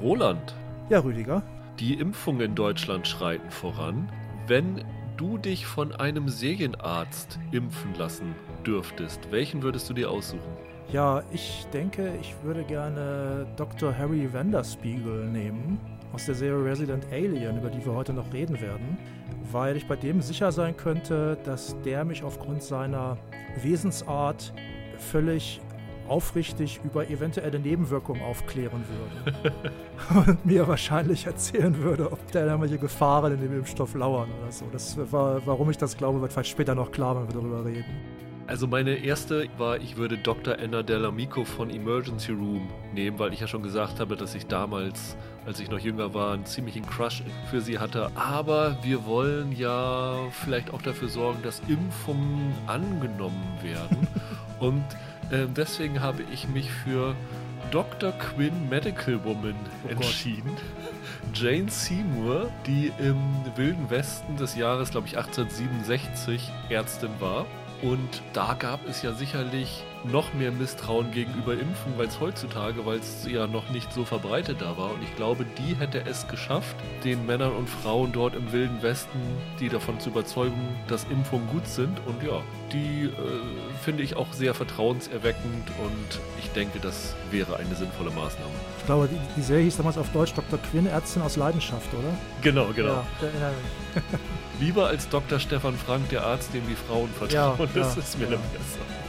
Roland. Ja, Rüdiger. Die Impfungen in Deutschland schreiten voran. Wenn du dich von einem Serienarzt impfen lassen dürftest, welchen würdest du dir aussuchen? Ja, ich denke, ich würde gerne Dr. Harry Vanderspiegel nehmen aus der Serie Resident Alien, über die wir heute noch reden werden, weil ich bei dem sicher sein könnte, dass der mich aufgrund seiner Wesensart völlig aufrichtig über eventuelle Nebenwirkungen aufklären würde. und mir wahrscheinlich erzählen würde, ob da irgendwelche Gefahren in dem Impfstoff lauern oder so. Das war, warum ich das glaube, wird vielleicht später noch klar, wenn wir darüber reden. Also meine erste war, ich würde Dr. Anna Dell'Amico von Emergency Room nehmen, weil ich ja schon gesagt habe, dass ich damals, als ich noch jünger war, einen ziemlichen Crush für sie hatte. Aber wir wollen ja vielleicht auch dafür sorgen, dass Impfungen angenommen werden. Und äh, deswegen habe ich mich für Dr. Quinn Medical Woman oh entschieden. Jane Seymour, die im Wilden Westen des Jahres, glaube ich, 1867 Ärztin war und da gab es ja sicherlich noch mehr Misstrauen gegenüber Impfen, weil es heutzutage, weil es ja noch nicht so verbreitet da war. Und ich glaube, die hätte es geschafft, den Männern und Frauen dort im Wilden Westen, die davon zu überzeugen, dass Impfungen gut sind. Und ja, die äh, finde ich auch sehr vertrauenserweckend und ich denke, das wäre eine sinnvolle Maßnahme. Ich glaube, die, die Serie hieß damals auf Deutsch Dr. Quinn, Ärztin aus Leidenschaft, oder? Genau, genau. Ja, Lieber als Dr. Stefan Frank, der Arzt, dem die Frauen vertrauen. Ja, das ja, ist mir ja. besser.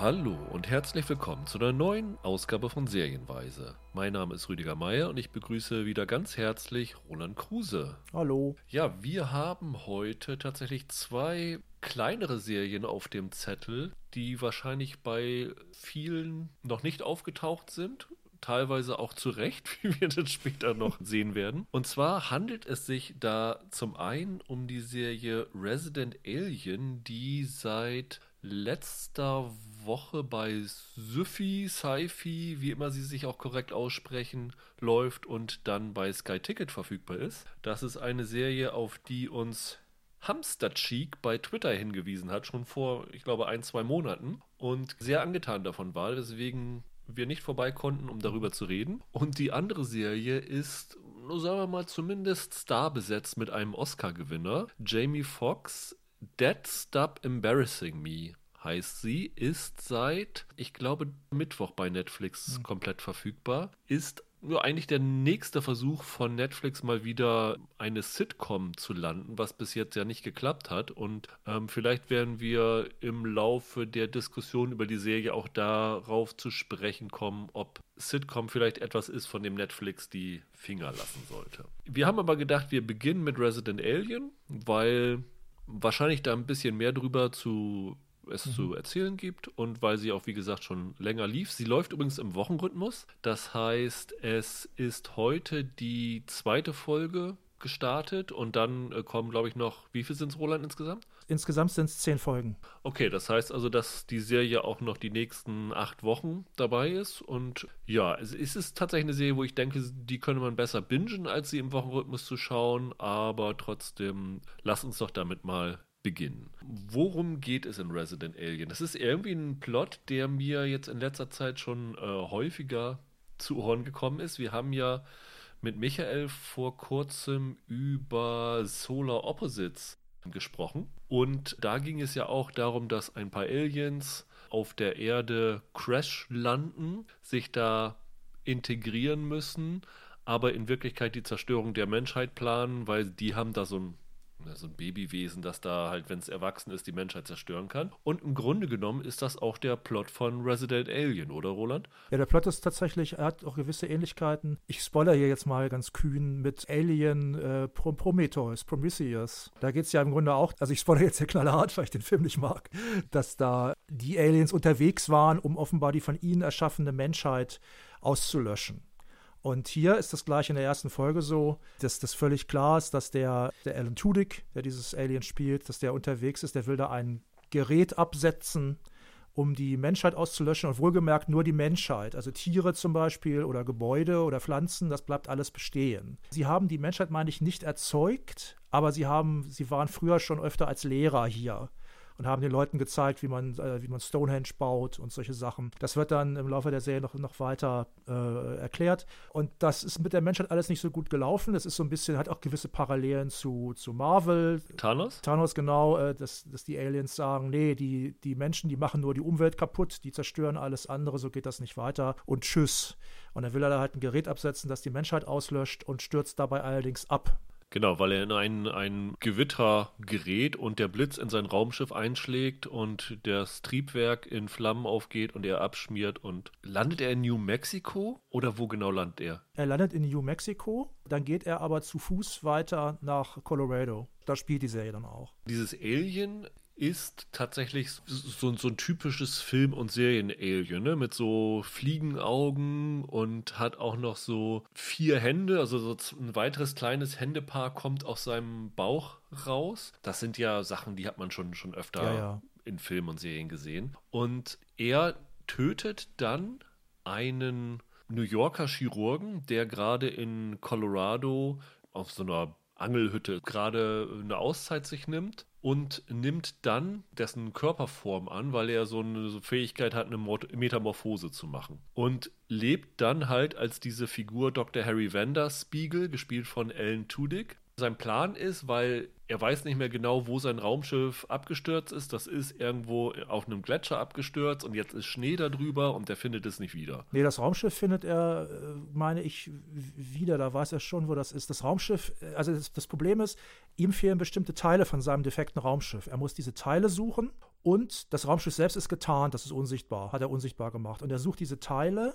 Hallo und herzlich willkommen zu einer neuen Ausgabe von Serienweise. Mein Name ist Rüdiger Meier und ich begrüße wieder ganz herzlich Roland Kruse. Hallo. Ja, wir haben heute tatsächlich zwei kleinere Serien auf dem Zettel, die wahrscheinlich bei vielen noch nicht aufgetaucht sind. Teilweise auch zu Recht, wie wir das später noch sehen werden. Und zwar handelt es sich da zum einen um die Serie Resident Alien, die seit letzter Woche bei Syfy, Sci-Fi, wie immer sie sich auch korrekt aussprechen, läuft und dann bei Sky Ticket verfügbar ist. Das ist eine Serie, auf die uns Hamster Cheek bei Twitter hingewiesen hat, schon vor, ich glaube, ein, zwei Monaten und sehr angetan davon war, weswegen wir nicht vorbei konnten, um darüber zu reden. Und die andere Serie ist, sagen wir mal, zumindest starbesetzt mit einem Oscar-Gewinner. Jamie Foxx, Dead Stop Embarrassing Me heißt sie, ist seit, ich glaube, Mittwoch bei Netflix mhm. komplett verfügbar, ist nur eigentlich der nächste Versuch von Netflix mal wieder eine Sitcom zu landen, was bis jetzt ja nicht geklappt hat. Und ähm, vielleicht werden wir im Laufe der Diskussion über die Serie auch darauf zu sprechen kommen, ob Sitcom vielleicht etwas ist, von dem Netflix die Finger lassen sollte. Wir haben aber gedacht, wir beginnen mit Resident Alien, weil wahrscheinlich da ein bisschen mehr drüber zu es mhm. zu erzählen gibt und weil sie auch, wie gesagt, schon länger lief. Sie läuft übrigens im Wochenrhythmus. Das heißt, es ist heute die zweite Folge gestartet und dann äh, kommen, glaube ich, noch, wie viel sind es, Roland, insgesamt? Insgesamt sind es zehn Folgen. Okay, das heißt also, dass die Serie auch noch die nächsten acht Wochen dabei ist. Und ja, es ist tatsächlich eine Serie, wo ich denke, die könnte man besser bingen, als sie im Wochenrhythmus zu schauen. Aber trotzdem, lass uns doch damit mal beginnen. Worum geht es in Resident Alien? Das ist irgendwie ein Plot, der mir jetzt in letzter Zeit schon äh, häufiger zu Ohren gekommen ist. Wir haben ja mit Michael vor kurzem über Solar Opposites gesprochen. Und da ging es ja auch darum, dass ein paar Aliens auf der Erde crash landen, sich da integrieren müssen, aber in Wirklichkeit die Zerstörung der Menschheit planen, weil die haben da so ein so ein Babywesen, das da halt, wenn es erwachsen ist, die Menschheit zerstören kann. Und im Grunde genommen ist das auch der Plot von Resident Alien, oder Roland? Ja, der Plot ist tatsächlich, er hat auch gewisse Ähnlichkeiten. Ich spoiler hier jetzt mal ganz kühn mit Alien äh, Prometheus, Prometheus. Da geht es ja im Grunde auch, also ich spoiler jetzt hier knallhart, weil ich den Film nicht mag, dass da die Aliens unterwegs waren, um offenbar die von ihnen erschaffene Menschheit auszulöschen. Und hier ist das gleich in der ersten Folge so, dass das völlig klar ist, dass der, der Alan Tudyk, der dieses Alien spielt, dass der unterwegs ist, der will da ein Gerät absetzen, um die Menschheit auszulöschen und wohlgemerkt nur die Menschheit, also Tiere zum Beispiel oder Gebäude oder Pflanzen, das bleibt alles bestehen. Sie haben die Menschheit, meine ich, nicht erzeugt, aber sie haben, sie waren früher schon öfter als Lehrer hier und haben den Leuten gezeigt, wie man, äh, wie man Stonehenge baut und solche Sachen. Das wird dann im Laufe der Serie noch, noch weiter äh, erklärt. Und das ist mit der Menschheit alles nicht so gut gelaufen. Das ist so ein bisschen, hat auch gewisse Parallelen zu, zu Marvel. Thanos? Thanos, genau, äh, dass, dass die Aliens sagen, nee, die, die Menschen, die machen nur die Umwelt kaputt, die zerstören alles andere, so geht das nicht weiter. Und tschüss. Und dann will er da halt ein Gerät absetzen, das die Menschheit auslöscht und stürzt dabei allerdings ab. Genau, weil er in ein, ein Gewitter gerät und der Blitz in sein Raumschiff einschlägt und das Triebwerk in Flammen aufgeht und er abschmiert und landet er in New Mexico oder wo genau landet er? Er landet in New Mexico, dann geht er aber zu Fuß weiter nach Colorado. Da spielt die Serie dann auch. Dieses Alien ist tatsächlich so, so ein typisches Film- und Serien-Alien, ne? Mit so Fliegenaugen und hat auch noch so vier Hände, also so ein weiteres kleines Händepaar kommt aus seinem Bauch raus. Das sind ja Sachen, die hat man schon, schon öfter ja, ja. in Filmen und Serien gesehen. Und er tötet dann einen New Yorker Chirurgen, der gerade in Colorado auf so einer Angelhütte gerade eine Auszeit sich nimmt und nimmt dann dessen Körperform an, weil er so eine Fähigkeit hat, eine Metamorphose zu machen. Und lebt dann halt als diese Figur Dr. Harry Vander Spiegel, gespielt von Alan Tudyk, sein Plan ist, weil er weiß nicht mehr genau, wo sein Raumschiff abgestürzt ist. Das ist irgendwo auf einem Gletscher abgestürzt und jetzt ist Schnee darüber und er findet es nicht wieder. Nee, das Raumschiff findet er, äh, meine ich, wieder. Da weiß er schon, wo das ist. Das Raumschiff, äh, also das, das Problem ist, ihm fehlen bestimmte Teile von seinem defekten Raumschiff. Er muss diese Teile suchen und das Raumschiff selbst ist getarnt, das ist unsichtbar, hat er unsichtbar gemacht. Und er sucht diese Teile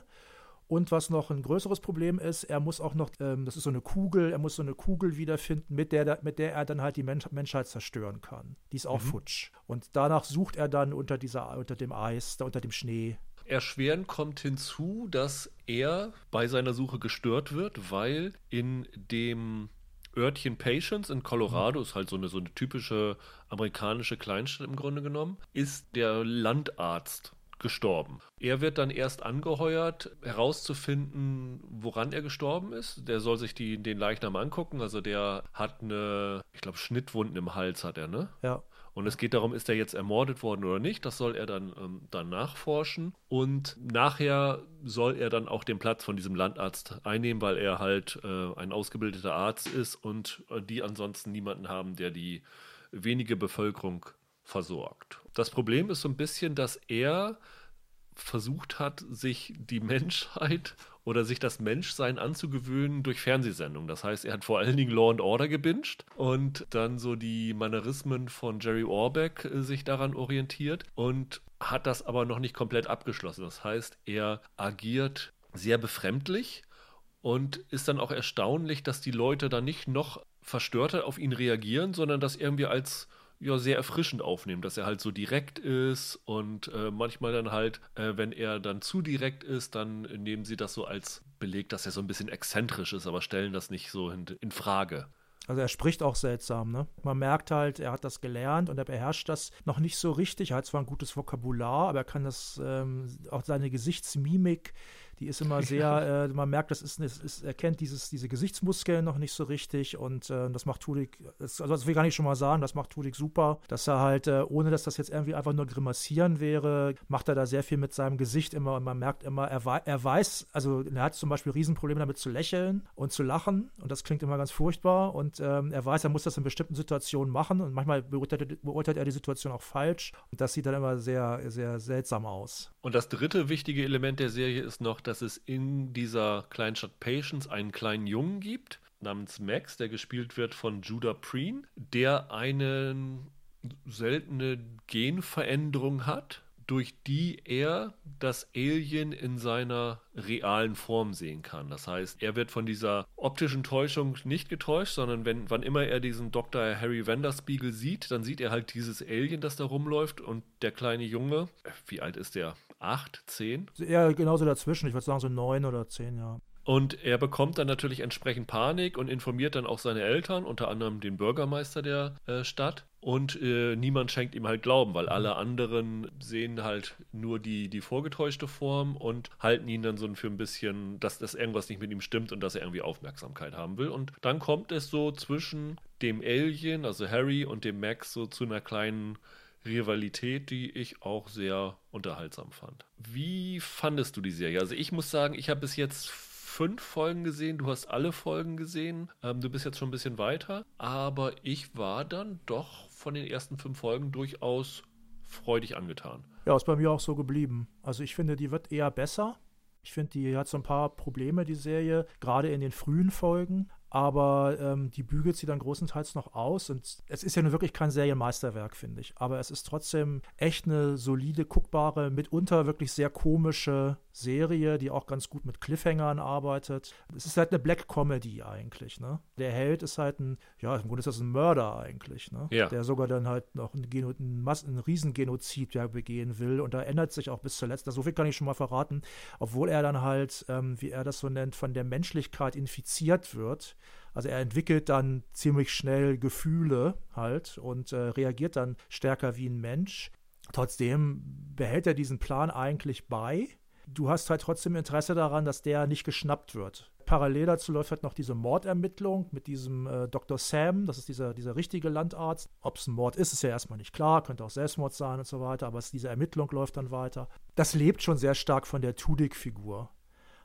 und was noch ein größeres Problem ist, er muss auch noch, ähm, das ist so eine Kugel, er muss so eine Kugel wiederfinden, mit der, mit der er dann halt die Mensch Menschheit zerstören kann. Die ist auch mhm. futsch. Und danach sucht er dann unter, dieser, unter dem Eis, unter dem Schnee. Erschwerend kommt hinzu, dass er bei seiner Suche gestört wird, weil in dem Örtchen Patience in Colorado, mhm. ist halt so eine, so eine typische amerikanische Kleinstadt im Grunde genommen, ist der Landarzt gestorben. Er wird dann erst angeheuert, herauszufinden, woran er gestorben ist. Der soll sich die, den Leichnam angucken. Also der hat eine, ich glaube, Schnittwunden im Hals hat er, ne? Ja. Und es geht darum, ist er jetzt ermordet worden oder nicht. Das soll er dann, ähm, dann nachforschen. Und nachher soll er dann auch den Platz von diesem Landarzt einnehmen, weil er halt äh, ein ausgebildeter Arzt ist und äh, die ansonsten niemanden haben, der die wenige Bevölkerung versorgt. Das Problem ist so ein bisschen, dass er versucht hat, sich die Menschheit oder sich das Menschsein anzugewöhnen durch Fernsehsendungen. Das heißt, er hat vor allen Dingen Law and Order gebinged und dann so die Mannerismen von Jerry Orbeck äh, sich daran orientiert und hat das aber noch nicht komplett abgeschlossen. Das heißt, er agiert sehr befremdlich und ist dann auch erstaunlich, dass die Leute dann nicht noch verstörter auf ihn reagieren, sondern das irgendwie als ja sehr erfrischend aufnehmen, dass er halt so direkt ist und äh, manchmal dann halt, äh, wenn er dann zu direkt ist, dann nehmen sie das so als Beleg, dass er so ein bisschen exzentrisch ist, aber stellen das nicht so in, in Frage. Also er spricht auch seltsam, ne? Man merkt halt, er hat das gelernt und er beherrscht das noch nicht so richtig. Er hat zwar ein gutes Vokabular, aber er kann das, ähm, auch seine Gesichtsmimik die ist immer sehr, äh, man merkt, das ist, ist, ist, er kennt dieses, diese Gesichtsmuskeln noch nicht so richtig und äh, das macht Tudik, also das will ich gar nicht schon mal sagen, das macht Tudik super, dass er halt, äh, ohne dass das jetzt irgendwie einfach nur grimassieren wäre, macht er da sehr viel mit seinem Gesicht immer und man merkt immer, er, er weiß, also er hat zum Beispiel Riesenprobleme damit zu lächeln und zu lachen und das klingt immer ganz furchtbar und ähm, er weiß, er muss das in bestimmten Situationen machen und manchmal beurteilt, beurteilt er die Situation auch falsch und das sieht dann immer sehr, sehr seltsam aus. Und das dritte wichtige Element der Serie ist noch, dass es in dieser Kleinstadt Patience einen kleinen Jungen gibt, namens Max, der gespielt wird von Judah Preen, der eine seltene Genveränderung hat durch die er das Alien in seiner realen Form sehen kann. Das heißt, er wird von dieser optischen Täuschung nicht getäuscht, sondern wenn, wann immer er diesen Dr. Harry Vanderspiegel sieht, dann sieht er halt dieses Alien, das da rumläuft und der kleine Junge, wie alt ist der? Acht, zehn? Ja, genauso dazwischen. Ich würde sagen so neun oder zehn, ja. Und er bekommt dann natürlich entsprechend Panik und informiert dann auch seine Eltern, unter anderem den Bürgermeister der äh, Stadt. Und äh, niemand schenkt ihm halt Glauben, weil alle anderen sehen halt nur die, die vorgetäuschte Form und halten ihn dann so für ein bisschen, dass, dass irgendwas nicht mit ihm stimmt und dass er irgendwie Aufmerksamkeit haben will. Und dann kommt es so zwischen dem Alien, also Harry, und dem Max so zu einer kleinen Rivalität, die ich auch sehr unterhaltsam fand. Wie fandest du die Serie? Also ich muss sagen, ich habe bis jetzt fünf Folgen gesehen, du hast alle Folgen gesehen, ähm, du bist jetzt schon ein bisschen weiter, aber ich war dann doch von den ersten fünf Folgen durchaus freudig angetan. Ja, ist bei mir auch so geblieben. Also ich finde, die wird eher besser. Ich finde, die hat so ein paar Probleme, die Serie, gerade in den frühen Folgen aber ähm, die bügelt sie dann großenteils noch aus. Und es ist ja nun wirklich kein Serienmeisterwerk, finde ich. Aber es ist trotzdem echt eine solide, guckbare, mitunter wirklich sehr komische Serie, die auch ganz gut mit Cliffhangern arbeitet. Es ist halt eine Black Comedy eigentlich. Ne? Der Held ist halt ein, ja, im Grunde ist das ein Mörder eigentlich. Ne? Ja. Der sogar dann halt noch ein, Geno ein, Mas ein Riesengenozid ja, begehen will. Und da ändert sich auch bis zuletzt, so viel kann ich schon mal verraten, obwohl er dann halt, ähm, wie er das so nennt, von der Menschlichkeit infiziert wird also er entwickelt dann ziemlich schnell Gefühle halt und äh, reagiert dann stärker wie ein Mensch. Trotzdem behält er diesen Plan eigentlich bei. Du hast halt trotzdem Interesse daran, dass der nicht geschnappt wird. Parallel dazu läuft halt noch diese Mordermittlung mit diesem äh, Dr. Sam, das ist dieser, dieser richtige Landarzt. Ob es ein Mord ist, ist ja erstmal nicht klar, könnte auch Selbstmord sein und so weiter, aber es, diese Ermittlung läuft dann weiter. Das lebt schon sehr stark von der Tudyk-Figur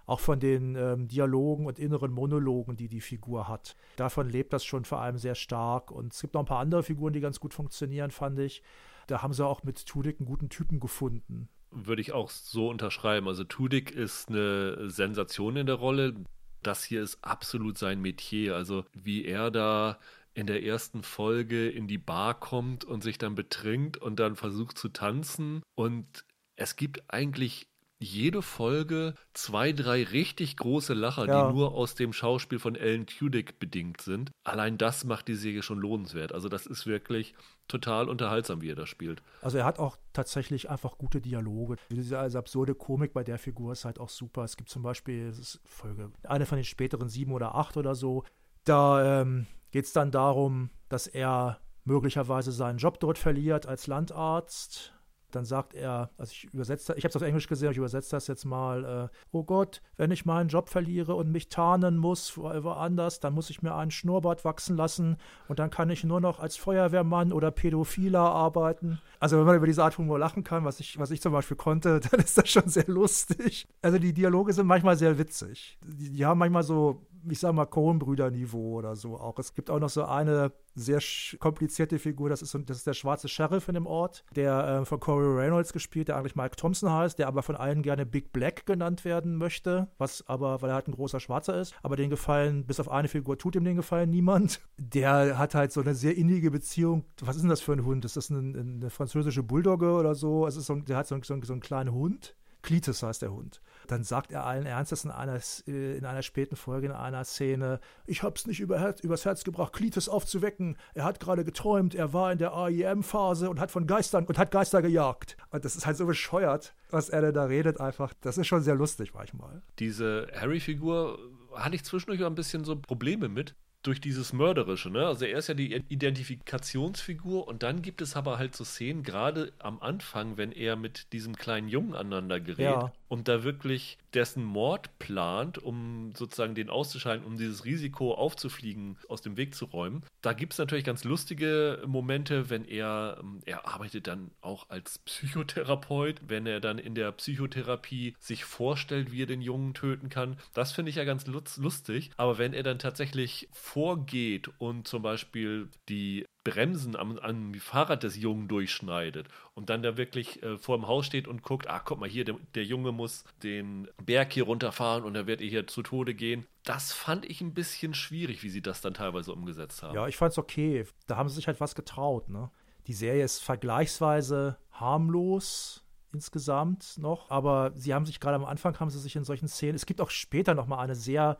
auch von den ähm, Dialogen und inneren Monologen, die die Figur hat. Davon lebt das schon vor allem sehr stark. Und es gibt noch ein paar andere Figuren, die ganz gut funktionieren, fand ich. Da haben sie auch mit Tudyk einen guten Typen gefunden. Würde ich auch so unterschreiben. Also Tudyk ist eine Sensation in der Rolle. Das hier ist absolut sein Metier. Also wie er da in der ersten Folge in die Bar kommt und sich dann betrinkt und dann versucht zu tanzen. Und es gibt eigentlich jede Folge zwei, drei richtig große Lacher, ja. die nur aus dem Schauspiel von Alan Tudyk bedingt sind. Allein das macht die Serie schon lohnenswert. Also das ist wirklich total unterhaltsam, wie er das spielt. Also er hat auch tatsächlich einfach gute Dialoge. Diese also absurde Komik bei der Figur ist halt auch super. Es gibt zum Beispiel, Folge, eine von den späteren sieben oder acht oder so, da ähm, geht es dann darum, dass er möglicherweise seinen Job dort verliert als Landarzt dann sagt er, also ich übersetze, ich habe es auf Englisch gesehen, ich übersetze das jetzt mal, äh, oh Gott, wenn ich meinen Job verliere und mich tarnen muss woanders, dann muss ich mir einen Schnurrbart wachsen lassen und dann kann ich nur noch als Feuerwehrmann oder Pädophiler arbeiten. Also wenn man über diese Art Humor lachen kann, was ich, was ich zum Beispiel konnte, dann ist das schon sehr lustig. Also die Dialoge sind manchmal sehr witzig. Die, die haben manchmal so ich sag mal, Coen-Brüder-Niveau oder so auch. Es gibt auch noch so eine sehr komplizierte Figur, das ist, das ist der schwarze Sheriff in dem Ort, der äh, von Corey Reynolds gespielt, der eigentlich Mike Thompson heißt, der aber von allen gerne Big Black genannt werden möchte, was aber, weil er halt ein großer Schwarzer ist, aber den Gefallen, bis auf eine Figur tut ihm den Gefallen niemand. Der hat halt so eine sehr innige Beziehung. Was ist denn das für ein Hund? Ist das eine, eine französische Bulldogge oder so? Es ist so, der hat so, so, so einen kleinen Hund. Klitus heißt der Hund. Dann sagt er allen Ernstes in einer, äh, in einer späten Folge, in einer Szene, ich hab's nicht über übers Herz gebracht, Klitus aufzuwecken. Er hat gerade geträumt, er war in der AIM-Phase und hat von Geistern und hat Geister gejagt. Und das ist halt so bescheuert, was er denn da redet einfach. Das ist schon sehr lustig manchmal. Diese Harry-Figur hatte ich zwischendurch auch ein bisschen so Probleme mit durch dieses Mörderische, ne? Also er ist ja die Identifikationsfigur und dann gibt es aber halt so Szenen, gerade am Anfang, wenn er mit diesem kleinen Jungen aneinander gerät ja. und da wirklich dessen Mord plant, um sozusagen den auszuschalten, um dieses Risiko aufzufliegen, aus dem Weg zu räumen. Da gibt es natürlich ganz lustige Momente, wenn er, ähm, er arbeitet dann auch als Psychotherapeut, wenn er dann in der Psychotherapie sich vorstellt, wie er den Jungen töten kann. Das finde ich ja ganz lustig. Aber wenn er dann tatsächlich vorgeht und zum Beispiel die Bremsen am, am Fahrrad des Jungen durchschneidet und dann da wirklich äh, vor dem Haus steht und guckt, ah, guck mal hier, der, der, Junge muss den Berg hier runterfahren und er wird hier zu Tode gehen. Das fand ich ein bisschen schwierig, wie sie das dann teilweise umgesetzt haben. Ja, ich fand es okay. Da haben sie sich halt was getraut, ne? Die Serie ist vergleichsweise harmlos, insgesamt noch, aber sie haben sich gerade am Anfang haben sie sich in solchen Szenen, es gibt auch später noch mal eine sehr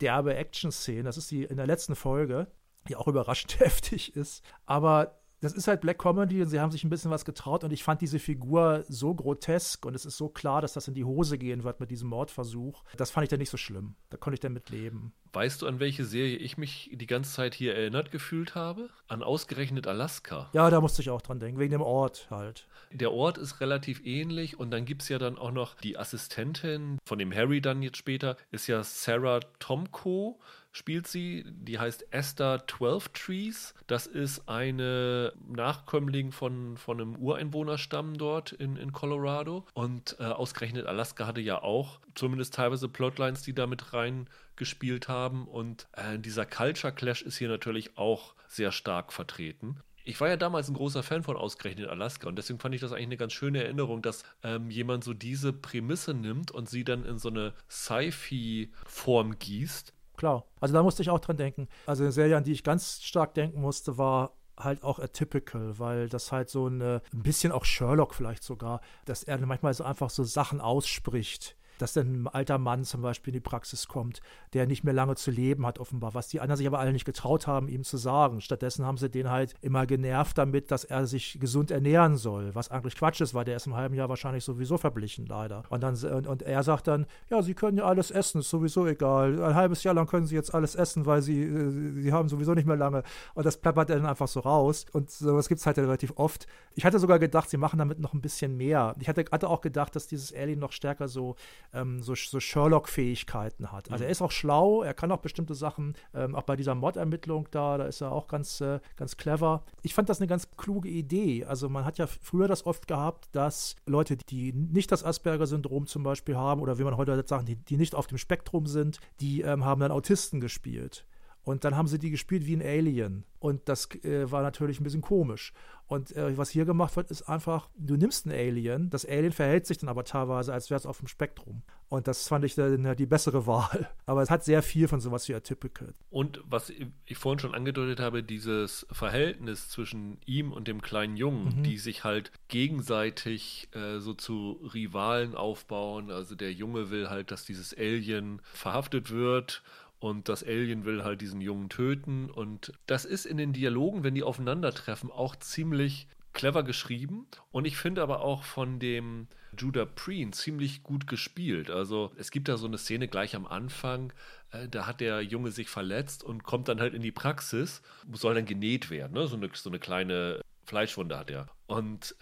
derbe Action-Szene, das ist die in der letzten Folge, die auch überraschend heftig ist. Aber das ist halt Black Comedy und sie haben sich ein bisschen was getraut und ich fand diese Figur so grotesk und es ist so klar, dass das in die Hose gehen wird mit diesem Mordversuch. Das fand ich dann nicht so schlimm. Da konnte ich dann mit leben. Weißt du, an welche Serie ich mich die ganze Zeit hier erinnert gefühlt habe? An ausgerechnet Alaska. Ja, da musste ich auch dran denken, wegen dem Ort halt. Der Ort ist relativ ähnlich und dann gibt es ja dann auch noch die Assistentin von dem Harry dann jetzt später, ist ja Sarah Tomko spielt sie, die heißt Esther Twelve Trees. Das ist eine Nachkömmling von, von einem Ureinwohnerstamm dort in, in Colorado. Und äh, ausgerechnet Alaska hatte ja auch zumindest teilweise Plotlines, die da mit reingespielt haben. Und äh, dieser Culture Clash ist hier natürlich auch sehr stark vertreten. Ich war ja damals ein großer Fan von ausgerechnet Alaska und deswegen fand ich das eigentlich eine ganz schöne Erinnerung, dass ähm, jemand so diese Prämisse nimmt und sie dann in so eine Sci-Fi-Form gießt klar. Also da musste ich auch dran denken. Also eine Serie, an die ich ganz stark denken musste, war halt auch atypical, weil das halt so eine, ein bisschen auch Sherlock vielleicht sogar, dass er manchmal so einfach so Sachen ausspricht, dass dann ein alter Mann zum Beispiel in die Praxis kommt, der nicht mehr lange zu leben hat, offenbar, was die anderen sich aber alle nicht getraut haben, ihm zu sagen. Stattdessen haben sie den halt immer genervt damit, dass er sich gesund ernähren soll, was eigentlich Quatsch ist, weil der ist im halben Jahr wahrscheinlich sowieso verblichen, leider. Und, dann, und, und er sagt dann, ja, Sie können ja alles essen, ist sowieso egal. Ein halbes Jahr lang können Sie jetzt alles essen, weil Sie, äh, Sie haben sowieso nicht mehr lange. Und das plappert er dann einfach so raus. Und sowas gibt es halt relativ oft. Ich hatte sogar gedacht, sie machen damit noch ein bisschen mehr. Ich hatte, hatte auch gedacht, dass dieses Alien noch stärker so ähm, so, so Sherlock-Fähigkeiten hat. Also mhm. er ist auch schlau, er kann auch bestimmte Sachen, ähm, auch bei dieser Mod-Ermittlung da, da ist er auch ganz, äh, ganz clever. Ich fand das eine ganz kluge Idee. Also man hat ja früher das oft gehabt, dass Leute, die nicht das Asperger-Syndrom zum Beispiel haben oder wie man heute sagt, die, die nicht auf dem Spektrum sind, die ähm, haben dann Autisten gespielt. Und dann haben sie die gespielt wie ein Alien. Und das äh, war natürlich ein bisschen komisch. Und äh, was hier gemacht wird, ist einfach, du nimmst ein Alien, das Alien verhält sich dann aber teilweise, als wäre es auf dem Spektrum. Und das fand ich dann die bessere Wahl. Aber es hat sehr viel von sowas wie Atypical. Und was ich vorhin schon angedeutet habe, dieses Verhältnis zwischen ihm und dem kleinen Jungen, mhm. die sich halt gegenseitig äh, so zu Rivalen aufbauen. Also der Junge will halt, dass dieses Alien verhaftet wird und das Alien will halt diesen Jungen töten. Und das ist in den Dialogen, wenn die aufeinandertreffen, auch ziemlich clever geschrieben. Und ich finde aber auch von dem Judah Preen ziemlich gut gespielt. Also es gibt da so eine Szene gleich am Anfang, äh, da hat der Junge sich verletzt und kommt dann halt in die Praxis, soll dann genäht werden, ne? so, eine, so eine kleine Fleischwunde hat er. Und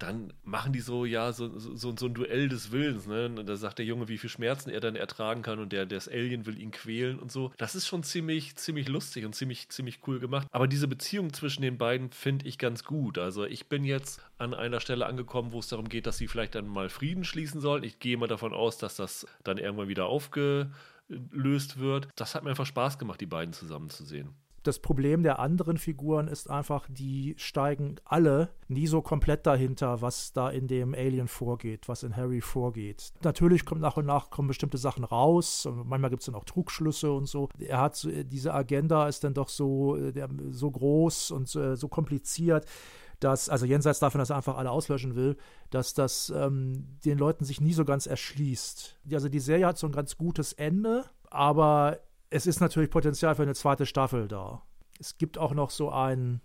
dann machen die so, ja, so, so, so ein Duell des Willens. Ne? Und da sagt der Junge, wie viel Schmerzen er dann ertragen kann und der, das Alien will ihn quälen und so. Das ist schon ziemlich, ziemlich lustig und ziemlich, ziemlich cool gemacht. Aber diese Beziehung zwischen den beiden finde ich ganz gut. Also ich bin jetzt an einer Stelle angekommen, wo es darum geht, dass sie vielleicht dann mal Frieden schließen sollen. Ich gehe mal davon aus, dass das dann irgendwann wieder aufgelöst wird. Das hat mir einfach Spaß gemacht, die beiden zusammen zu sehen das Problem der anderen Figuren ist einfach, die steigen alle nie so komplett dahinter, was da in dem Alien vorgeht, was in Harry vorgeht. Natürlich kommt nach und nach kommen bestimmte Sachen raus. Manchmal gibt es dann auch Trugschlüsse und so. Er hat diese Agenda ist dann doch so, äh, der, so groß und so, so kompliziert dass, also jenseits davon, dass er einfach alle auslöschen will, dass das ähm, den Leuten sich nie so ganz erschließt. Also die Serie hat so ein ganz gutes Ende, aber es ist natürlich Potenzial für eine zweite Staffel da. Es gibt auch noch so einen,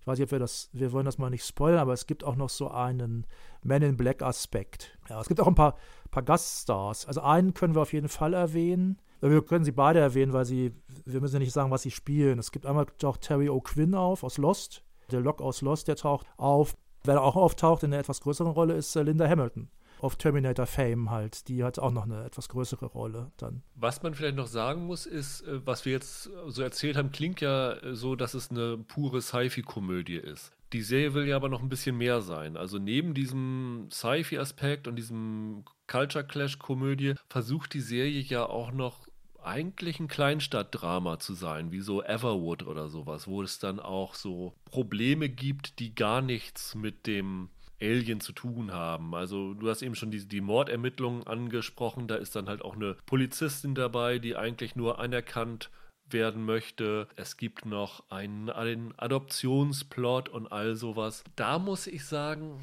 ich weiß nicht, ob wir das, wir wollen das mal nicht spoilern, aber es gibt auch noch so einen Men in Black Aspekt. Ja, es gibt auch ein paar, paar Gaststars. Also einen können wir auf jeden Fall erwähnen. Wir können sie beide erwähnen, weil sie, wir müssen ja nicht sagen, was sie spielen. Es gibt einmal taucht Terry O'Quinn auf aus Lost. Der Lock aus Lost, der taucht auf. Wer auch auftaucht in einer etwas größeren Rolle, ist äh, Linda Hamilton auf Terminator Fame halt. Die hat auch noch eine etwas größere Rolle dann. Was man vielleicht noch sagen muss, ist, äh, was wir jetzt so erzählt haben, klingt ja äh, so, dass es eine pure Sci-Fi-Komödie ist. Die Serie will ja aber noch ein bisschen mehr sein. Also neben diesem Sci-Fi-Aspekt und diesem Culture Clash-Komödie versucht die Serie ja auch noch eigentlich ein Kleinstadtdrama zu sein, wie so Everwood oder sowas, wo es dann auch so Probleme gibt, die gar nichts mit dem Alien zu tun haben. Also du hast eben schon die, die Mordermittlungen angesprochen, da ist dann halt auch eine Polizistin dabei, die eigentlich nur anerkannt werden möchte. Es gibt noch einen, einen Adoptionsplot und all sowas. Da muss ich sagen,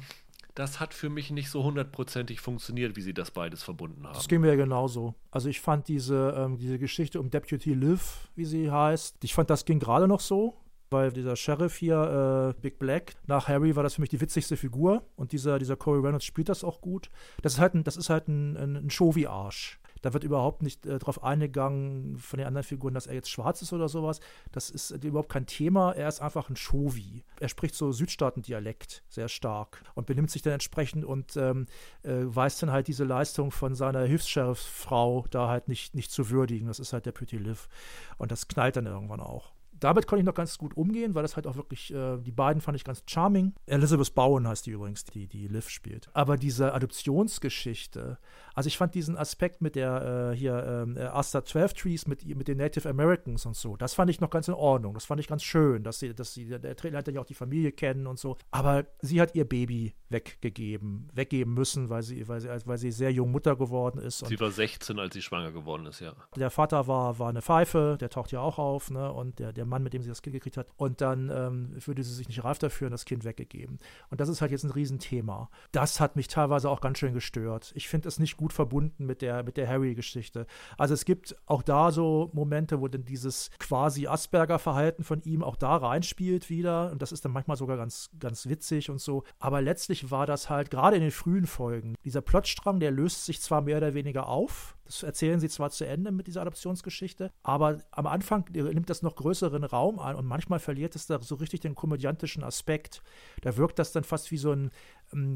das hat für mich nicht so hundertprozentig funktioniert, wie sie das beides verbunden haben. Das ging mir ja genauso. Also ich fand diese, ähm, diese Geschichte um Deputy Liv, wie sie heißt, ich fand, das ging gerade noch so weil dieser Sheriff hier, äh, Big Black, nach Harry war das für mich die witzigste Figur und dieser, dieser Corey Reynolds spielt das auch gut. Das ist halt ein, das ist halt ein, ein, ein Show wie Arsch. Da wird überhaupt nicht äh, darauf eingegangen von den anderen Figuren, dass er jetzt schwarz ist oder sowas. Das ist äh, überhaupt kein Thema. Er ist einfach ein Shovi. Er spricht so Südstaaten-Dialekt sehr stark und benimmt sich dann entsprechend und ähm, äh, weiß dann halt diese Leistung von seiner Hilfs-Sheriff-Frau da halt nicht, nicht zu würdigen. Das ist halt der Pretty Liv. Und das knallt dann irgendwann auch damit konnte ich noch ganz gut umgehen, weil das halt auch wirklich, äh, die beiden fand ich ganz charming. Elizabeth Bowen heißt die übrigens, die, die Liv spielt. Aber diese Adoptionsgeschichte, also ich fand diesen Aspekt mit der äh, hier ähm, äh, Asta 12 Trees, mit, mit den Native Americans und so, das fand ich noch ganz in Ordnung. Das fand ich ganz schön, dass sie, dass sie, der Trainer hat ja auch die Familie kennen und so. Aber sie hat ihr Baby weggegeben, weggeben müssen, weil sie, weil sie, weil sie sehr jung Mutter geworden ist. sie war 16, als sie schwanger geworden ist, ja. Der Vater war, war eine Pfeife, der taucht ja auch auf, ne? Und der, der Mann, mit dem sie das Kind gekriegt hat. Und dann ähm, fühlte sie sich nicht reif dafür und das Kind weggegeben. Und das ist halt jetzt ein Riesenthema. Das hat mich teilweise auch ganz schön gestört. Ich finde es nicht gut verbunden mit der, mit der Harry-Geschichte. Also es gibt auch da so Momente, wo dann dieses quasi Asperger-Verhalten von ihm auch da reinspielt wieder. Und das ist dann manchmal sogar ganz, ganz witzig und so. Aber letztlich war das halt gerade in den frühen Folgen, dieser Plotstrang, der löst sich zwar mehr oder weniger auf, das erzählen sie zwar zu Ende mit dieser Adoptionsgeschichte, aber am Anfang nimmt das noch größeren Raum an und manchmal verliert es da so richtig den komödiantischen Aspekt. Da wirkt das dann fast wie so ein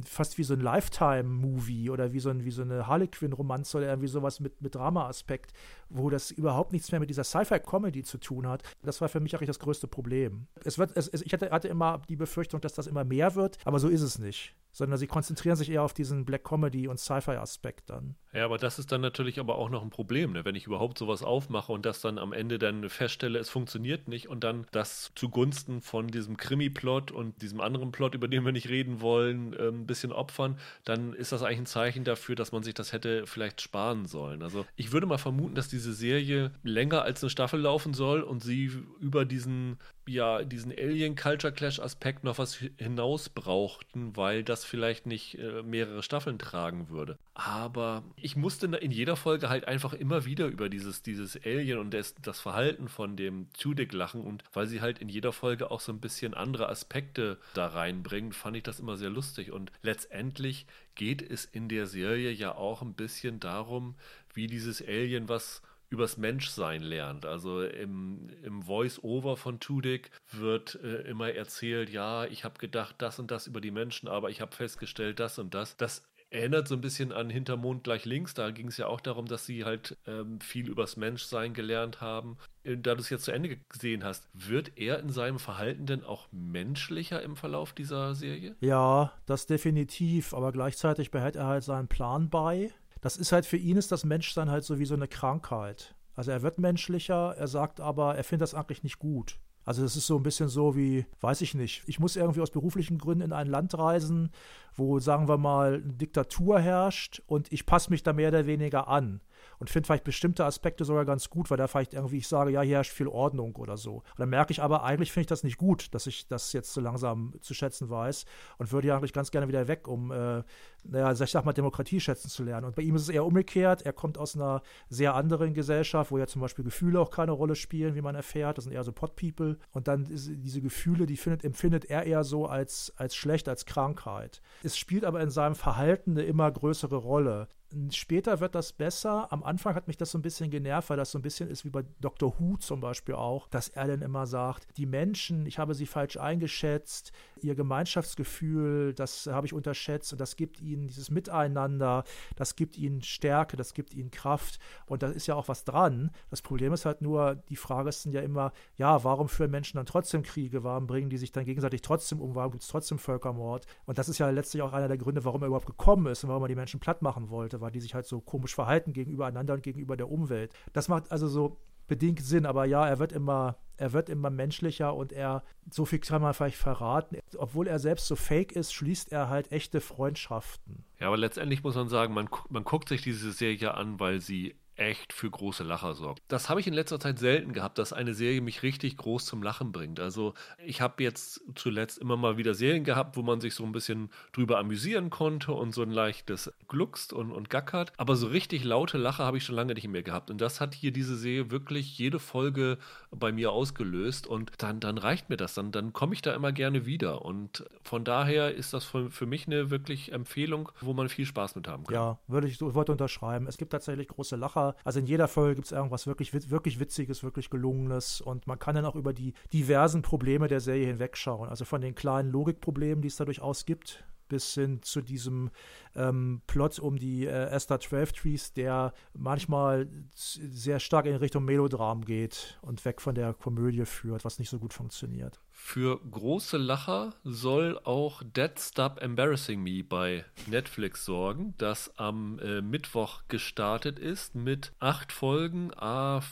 fast wie so ein Lifetime-Movie oder wie so, ein, wie so eine Harlequin-Romanze oder irgendwie sowas mit, mit Drama-Aspekt, wo das überhaupt nichts mehr mit dieser Sci-Fi-Comedy zu tun hat. Das war für mich eigentlich das größte Problem. Es wird, es, ich hatte, hatte immer die Befürchtung, dass das immer mehr wird, aber so ist es nicht sondern sie konzentrieren sich eher auf diesen Black Comedy und Sci-Fi-Aspekt dann. Ja, aber das ist dann natürlich aber auch noch ein Problem, ne? wenn ich überhaupt sowas aufmache und das dann am Ende dann feststelle, es funktioniert nicht und dann das zugunsten von diesem Krimi-Plot und diesem anderen Plot, über den wir nicht reden wollen, ein bisschen opfern, dann ist das eigentlich ein Zeichen dafür, dass man sich das hätte vielleicht sparen sollen. Also ich würde mal vermuten, dass diese Serie länger als eine Staffel laufen soll und sie über diesen ja diesen Alien-Culture-Clash-Aspekt noch was hinaus brauchten, weil das vielleicht nicht äh, mehrere Staffeln tragen würde. Aber ich musste in jeder Folge halt einfach immer wieder über dieses, dieses Alien und das, das Verhalten von dem Tudyk lachen und weil sie halt in jeder Folge auch so ein bisschen andere Aspekte da reinbringen, fand ich das immer sehr lustig. Und letztendlich geht es in der Serie ja auch ein bisschen darum, wie dieses Alien was übers Menschsein lernt. Also im, im Voice-Over von Tudyk wird äh, immer erzählt, ja, ich habe gedacht das und das über die Menschen, aber ich habe festgestellt das und das. Das erinnert so ein bisschen an Hintermond gleich links. Da ging es ja auch darum, dass sie halt ähm, viel übers Menschsein gelernt haben. Äh, da du es jetzt zu Ende gesehen hast, wird er in seinem Verhalten denn auch menschlicher im Verlauf dieser Serie? Ja, das definitiv. Aber gleichzeitig behält er halt seinen Plan bei das ist halt für ihn ist das Menschsein halt so wie so eine Krankheit. Also er wird menschlicher, er sagt aber, er findet das eigentlich nicht gut. Also es ist so ein bisschen so wie, weiß ich nicht, ich muss irgendwie aus beruflichen Gründen in ein Land reisen, wo, sagen wir mal, eine Diktatur herrscht und ich passe mich da mehr oder weniger an und finde vielleicht bestimmte Aspekte sogar ganz gut, weil da vielleicht irgendwie ich sage, ja, hier herrscht viel Ordnung oder so. Und dann merke ich aber, eigentlich finde ich das nicht gut, dass ich das jetzt so langsam zu schätzen weiß und würde ja eigentlich ganz gerne wieder weg, um, äh, naja, ich sag mal, Demokratie schätzen zu lernen. Und bei ihm ist es eher umgekehrt. Er kommt aus einer sehr anderen Gesellschaft, wo ja zum Beispiel Gefühle auch keine Rolle spielen, wie man erfährt. Das sind eher so Pot-People. Und dann diese Gefühle, die findet, empfindet er eher so als, als schlecht, als Krankheit. Es spielt aber in seinem Verhalten eine immer größere Rolle. Später wird das besser. Am Anfang hat mich das so ein bisschen genervt, weil das so ein bisschen ist wie bei Dr. Who zum Beispiel auch, dass er dann immer sagt, die Menschen, ich habe sie falsch eingeschätzt, ihr Gemeinschaftsgefühl, das habe ich unterschätzt und das gibt ihnen dieses Miteinander, das gibt ihnen Stärke, das gibt ihnen Kraft und da ist ja auch was dran. Das Problem ist halt nur, die Frage ist dann ja immer, ja, warum führen Menschen dann trotzdem Kriege? Warum bringen die sich dann gegenseitig trotzdem um? Warum gibt es trotzdem Völkermord? Und das ist ja letztlich auch einer der Gründe, warum er überhaupt gekommen ist und warum er die Menschen platt machen wollte weil die sich halt so komisch verhalten gegenüber einander und gegenüber der Umwelt. Das macht also so bedingt Sinn, aber ja, er wird immer, er wird immer menschlicher und er, so viel kann man vielleicht verraten, obwohl er selbst so fake ist, schließt er halt echte Freundschaften. Ja, aber letztendlich muss man sagen, man, man guckt sich diese Serie an, weil sie echt für große Lacher sorgt. Das habe ich in letzter Zeit selten gehabt, dass eine Serie mich richtig groß zum Lachen bringt. Also ich habe jetzt zuletzt immer mal wieder Serien gehabt, wo man sich so ein bisschen drüber amüsieren konnte und so ein leichtes gluckst und, und gackert. Aber so richtig laute Lacher habe ich schon lange nicht mehr gehabt. Und das hat hier diese Serie wirklich jede Folge bei mir ausgelöst. Und dann, dann reicht mir das. Dann, dann komme ich da immer gerne wieder. Und von daher ist das für, für mich eine wirklich Empfehlung, wo man viel Spaß mit haben kann. Ja, würde ich sofort unterschreiben. Es gibt tatsächlich große Lacher. Also in jeder Folge gibt es irgendwas wirklich, wirklich Witziges, wirklich Gelungenes. Und man kann dann auch über die diversen Probleme der Serie hinwegschauen. Also von den kleinen Logikproblemen, die es da durchaus gibt, bis hin zu diesem ähm, Plot um die äh, Esther 12 Trees, der manchmal sehr stark in Richtung Melodram geht und weg von der Komödie führt, was nicht so gut funktioniert. Für große Lacher soll auch Dead Stop Embarrassing Me bei Netflix sorgen, das am äh, Mittwoch gestartet ist mit acht Folgen, a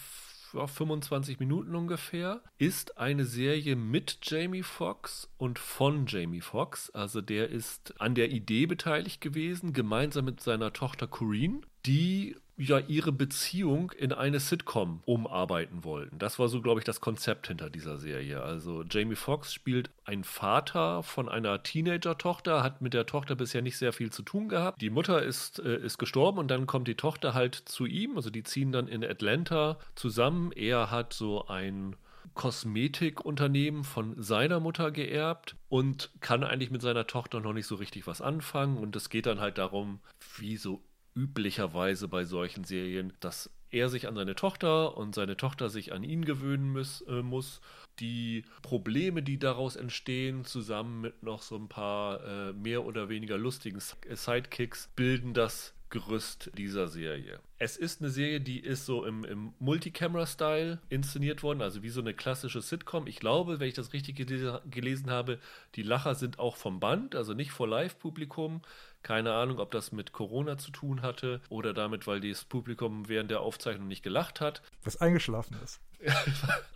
25 Minuten ungefähr, ist eine Serie mit Jamie Foxx und von Jamie Foxx. Also der ist an der Idee beteiligt gewesen, gemeinsam mit seiner Tochter Corinne, die ja ihre Beziehung in eine Sitcom umarbeiten wollten. Das war so, glaube ich, das Konzept hinter dieser Serie. Also Jamie Foxx spielt einen Vater von einer Teenager-Tochter, hat mit der Tochter bisher nicht sehr viel zu tun gehabt. Die Mutter ist, äh, ist gestorben und dann kommt die Tochter halt zu ihm. Also die ziehen dann in Atlanta zusammen. Er hat so ein Kosmetikunternehmen von seiner Mutter geerbt und kann eigentlich mit seiner Tochter noch nicht so richtig was anfangen. Und es geht dann halt darum, wie so üblicherweise bei solchen Serien, dass er sich an seine Tochter und seine Tochter sich an ihn gewöhnen muss, äh, muss. Die Probleme, die daraus entstehen, zusammen mit noch so ein paar äh, mehr oder weniger lustigen Sidekicks, bilden das Gerüst dieser Serie. Es ist eine Serie, die ist so im, im Multicamera-Style inszeniert worden, also wie so eine klassische Sitcom. Ich glaube, wenn ich das richtig gelesen habe, die Lacher sind auch vom Band, also nicht vor Live-Publikum. Keine Ahnung, ob das mit Corona zu tun hatte oder damit, weil das Publikum während der Aufzeichnung nicht gelacht hat. Was eingeschlafen ist.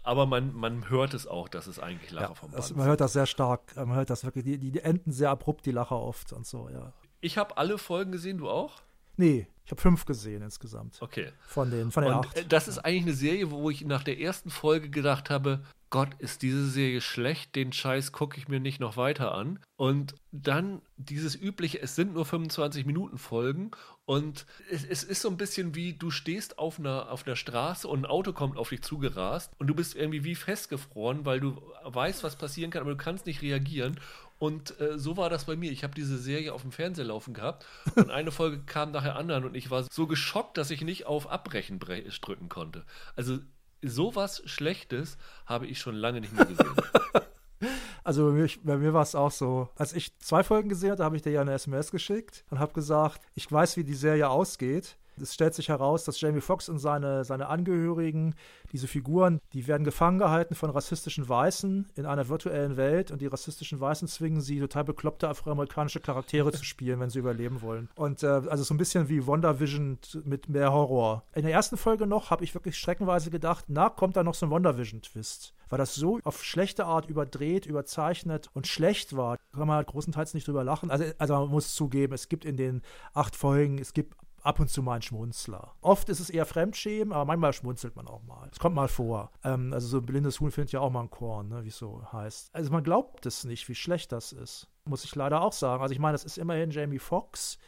Aber man, man hört es auch, dass es eigentlich Lacher ja, vom Band also Man hört das sehr stark. Man hört das wirklich, die, die enden sehr abrupt, die Lacher oft und so, ja. Ich habe alle Folgen gesehen, du auch? Nee, ich habe fünf gesehen insgesamt. Okay. Von den, von den Und acht. Das ist eigentlich eine Serie, wo ich nach der ersten Folge gedacht habe, Gott, ist diese Serie schlecht, den Scheiß gucke ich mir nicht noch weiter an. Und dann dieses übliche, es sind nur 25 Minuten Folgen und es, es, ist so ein bisschen wie, du stehst auf einer, auf einer Straße und ein Auto kommt auf dich zugerast und du bist irgendwie wie festgefroren, weil du weißt, was passieren kann, aber du kannst nicht reagieren. Und äh, so war das bei mir. Ich habe diese Serie auf dem Fernseher laufen gehabt und eine Folge kam nach der anderen und ich war so geschockt, dass ich nicht auf Abbrechen drücken konnte. Also sowas Schlechtes habe ich schon lange nicht mehr gesehen. Also bei mir, bei mir war es auch so, als ich zwei Folgen gesehen hatte, habe ich dir ja eine SMS geschickt und habe gesagt, ich weiß, wie die Serie ausgeht. Es stellt sich heraus, dass Jamie Foxx und seine, seine Angehörigen, diese Figuren, die werden gefangen gehalten von rassistischen Weißen in einer virtuellen Welt und die rassistischen Weißen zwingen sie, total bekloppte afroamerikanische Charaktere zu spielen, wenn sie überleben wollen. Und äh, also so ein bisschen wie WandaVision mit mehr Horror. In der ersten Folge noch habe ich wirklich streckenweise gedacht, na, kommt da noch so ein WandaVision-Twist? Weil das so auf schlechte Art überdreht, überzeichnet und schlecht war, kann man halt großenteils nicht drüber lachen. Also, also man muss zugeben, es gibt in den acht Folgen, es gibt ab und zu mal ein Schmunzler. Oft ist es eher Fremdschämen, aber manchmal schmunzelt man auch mal. Es kommt mal vor. Ähm, also so ein blindes Huhn findet ja auch mal ein Korn, ne, wie es so heißt. Also man glaubt es nicht, wie schlecht das ist. Muss ich leider auch sagen. Also ich meine, das ist immerhin Jamie Foxx,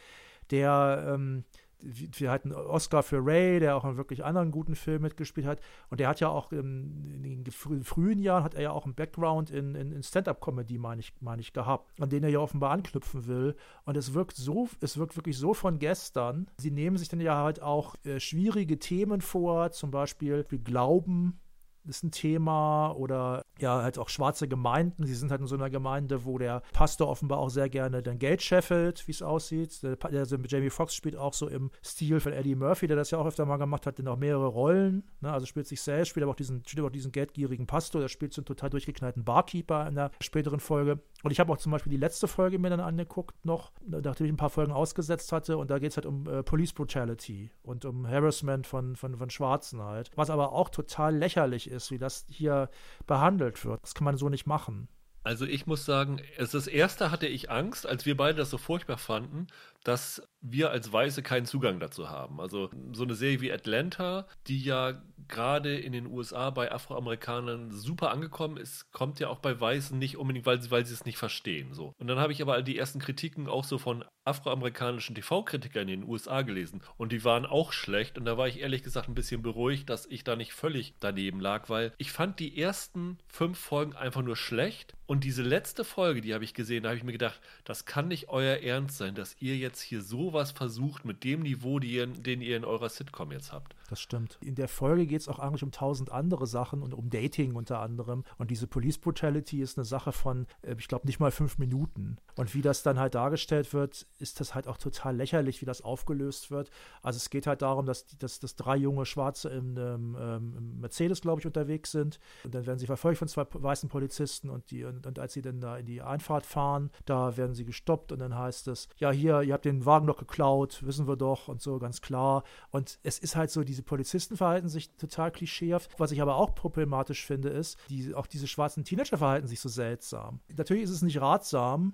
der ähm, wir hatten Oscar für Ray, der auch in wirklich anderen guten Filmen mitgespielt hat. Und der hat ja auch in, in den frühen Jahren hat er ja auch einen Background in, in, in Stand-up-Comedy, meine ich, meine ich, gehabt, an den er ja offenbar anknüpfen will. Und es wirkt so, es wirkt wirklich so von gestern. Sie nehmen sich dann ja halt auch äh, schwierige Themen vor, zum Beispiel Glauben ist ein Thema oder ja, halt auch schwarze Gemeinden. Sie sind halt in so einer Gemeinde, wo der Pastor offenbar auch sehr gerne dann Geld scheffelt, wie es aussieht. Der, also Jamie Foxx spielt auch so im Stil von Eddie Murphy, der das ja auch öfter mal gemacht hat, denn auch mehrere Rollen. Ne? Also spielt sich selbst, spielt aber auch diesen, spielt aber auch diesen geldgierigen Pastor, der spielt so einen total durchgeknallten Barkeeper in der späteren Folge. Und ich habe auch zum Beispiel die letzte Folge mir dann angeguckt, noch, nachdem ich ein paar Folgen ausgesetzt hatte. Und da geht es halt um äh, Police Brutality und um Harassment von, von, von Schwarzen halt. Was aber auch total lächerlich ist, wie das hier behandelt wird. Das kann man so nicht machen. Also ich muss sagen, das erste hatte ich Angst, als wir beide das so furchtbar fanden, dass wir als Weiße keinen Zugang dazu haben. Also so eine Serie wie Atlanta, die ja gerade in den USA bei Afroamerikanern super angekommen ist, kommt ja auch bei Weißen nicht unbedingt, weil sie, weil sie es nicht verstehen. So. Und dann habe ich aber die ersten Kritiken auch so von afroamerikanischen TV-Kritikern in den USA gelesen. Und die waren auch schlecht. Und da war ich ehrlich gesagt ein bisschen beruhigt, dass ich da nicht völlig daneben lag, weil ich fand die ersten fünf Folgen einfach nur schlecht. Und diese letzte Folge, die habe ich gesehen, da habe ich mir gedacht, das kann nicht euer Ernst sein, dass ihr jetzt hier sowas versucht mit dem Niveau, ihr, den ihr in eurer Sitcom jetzt habt. Das stimmt. In der Folge geht es auch eigentlich um tausend andere Sachen und um Dating unter anderem. Und diese Police Brutality ist eine Sache von, äh, ich glaube, nicht mal fünf Minuten. Und wie das dann halt dargestellt wird, ist das halt auch total lächerlich, wie das aufgelöst wird. Also es geht halt darum, dass, dass, dass drei junge Schwarze in einem ähm, Mercedes, glaube ich, unterwegs sind. Und dann werden sie verfolgt von zwei weißen Polizisten und, die, und, und als sie dann da in die Einfahrt fahren, da werden sie gestoppt und dann heißt es, ja hier, ihr habt den Wagen doch geklaut, wissen wir doch und so, ganz klar. Und es ist halt so, diese Polizisten verhalten sich total klischeehaft. Was ich aber auch problematisch finde, ist, die, auch diese schwarzen Teenager verhalten sich so seltsam. Natürlich ist es nicht ratsam,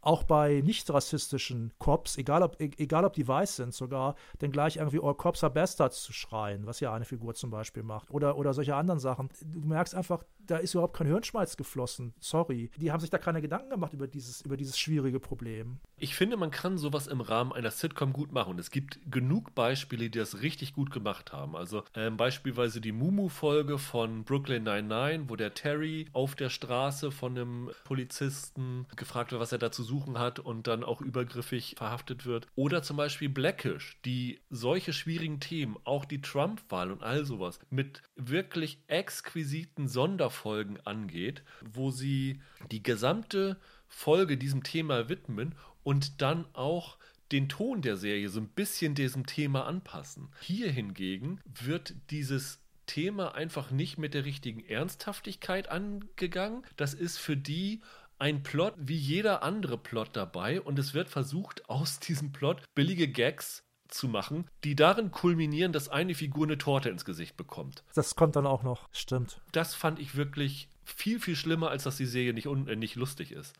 auch bei nicht rassistischen Cops, egal ob, e-, egal ob die weiß sind sogar, dann gleich irgendwie All Cops are Bastards zu schreien, was ja eine Figur zum Beispiel macht. Oder, oder solche anderen Sachen. Du merkst einfach, da ist überhaupt kein Hirnschmalz geflossen. Sorry. Die haben sich da keine Gedanken gemacht über dieses, über dieses schwierige Problem. Ich finde, man kann sowas im Rahmen einer Sitcom gut machen. Und es gibt genug Beispiele, die das richtig gut gemacht haben. Also ähm, beispielsweise die Mumu-Folge von Brooklyn 99, wo der Terry auf der Straße von einem Polizisten gefragt wird, was er da zu suchen hat und dann auch übergriffig verhaftet wird. Oder zum Beispiel Blackish, die solche schwierigen Themen, auch die Trump-Wahl und all sowas, mit wirklich exquisiten Sonderfolgen Folgen angeht, wo sie die gesamte Folge diesem Thema widmen und dann auch den Ton der Serie so ein bisschen diesem Thema anpassen. Hier hingegen wird dieses Thema einfach nicht mit der richtigen Ernsthaftigkeit angegangen. Das ist für die ein Plot wie jeder andere Plot dabei und es wird versucht, aus diesem Plot billige Gags zu machen, die darin kulminieren, dass eine Figur eine Torte ins Gesicht bekommt. Das kommt dann auch noch, stimmt. Das fand ich wirklich viel, viel schlimmer, als dass die Serie nicht, äh, nicht lustig ist.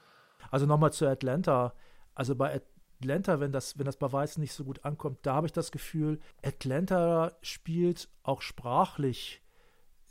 Also nochmal zu Atlanta. Also bei Atlanta, wenn das, wenn das bei Weißen nicht so gut ankommt, da habe ich das Gefühl, Atlanta spielt auch sprachlich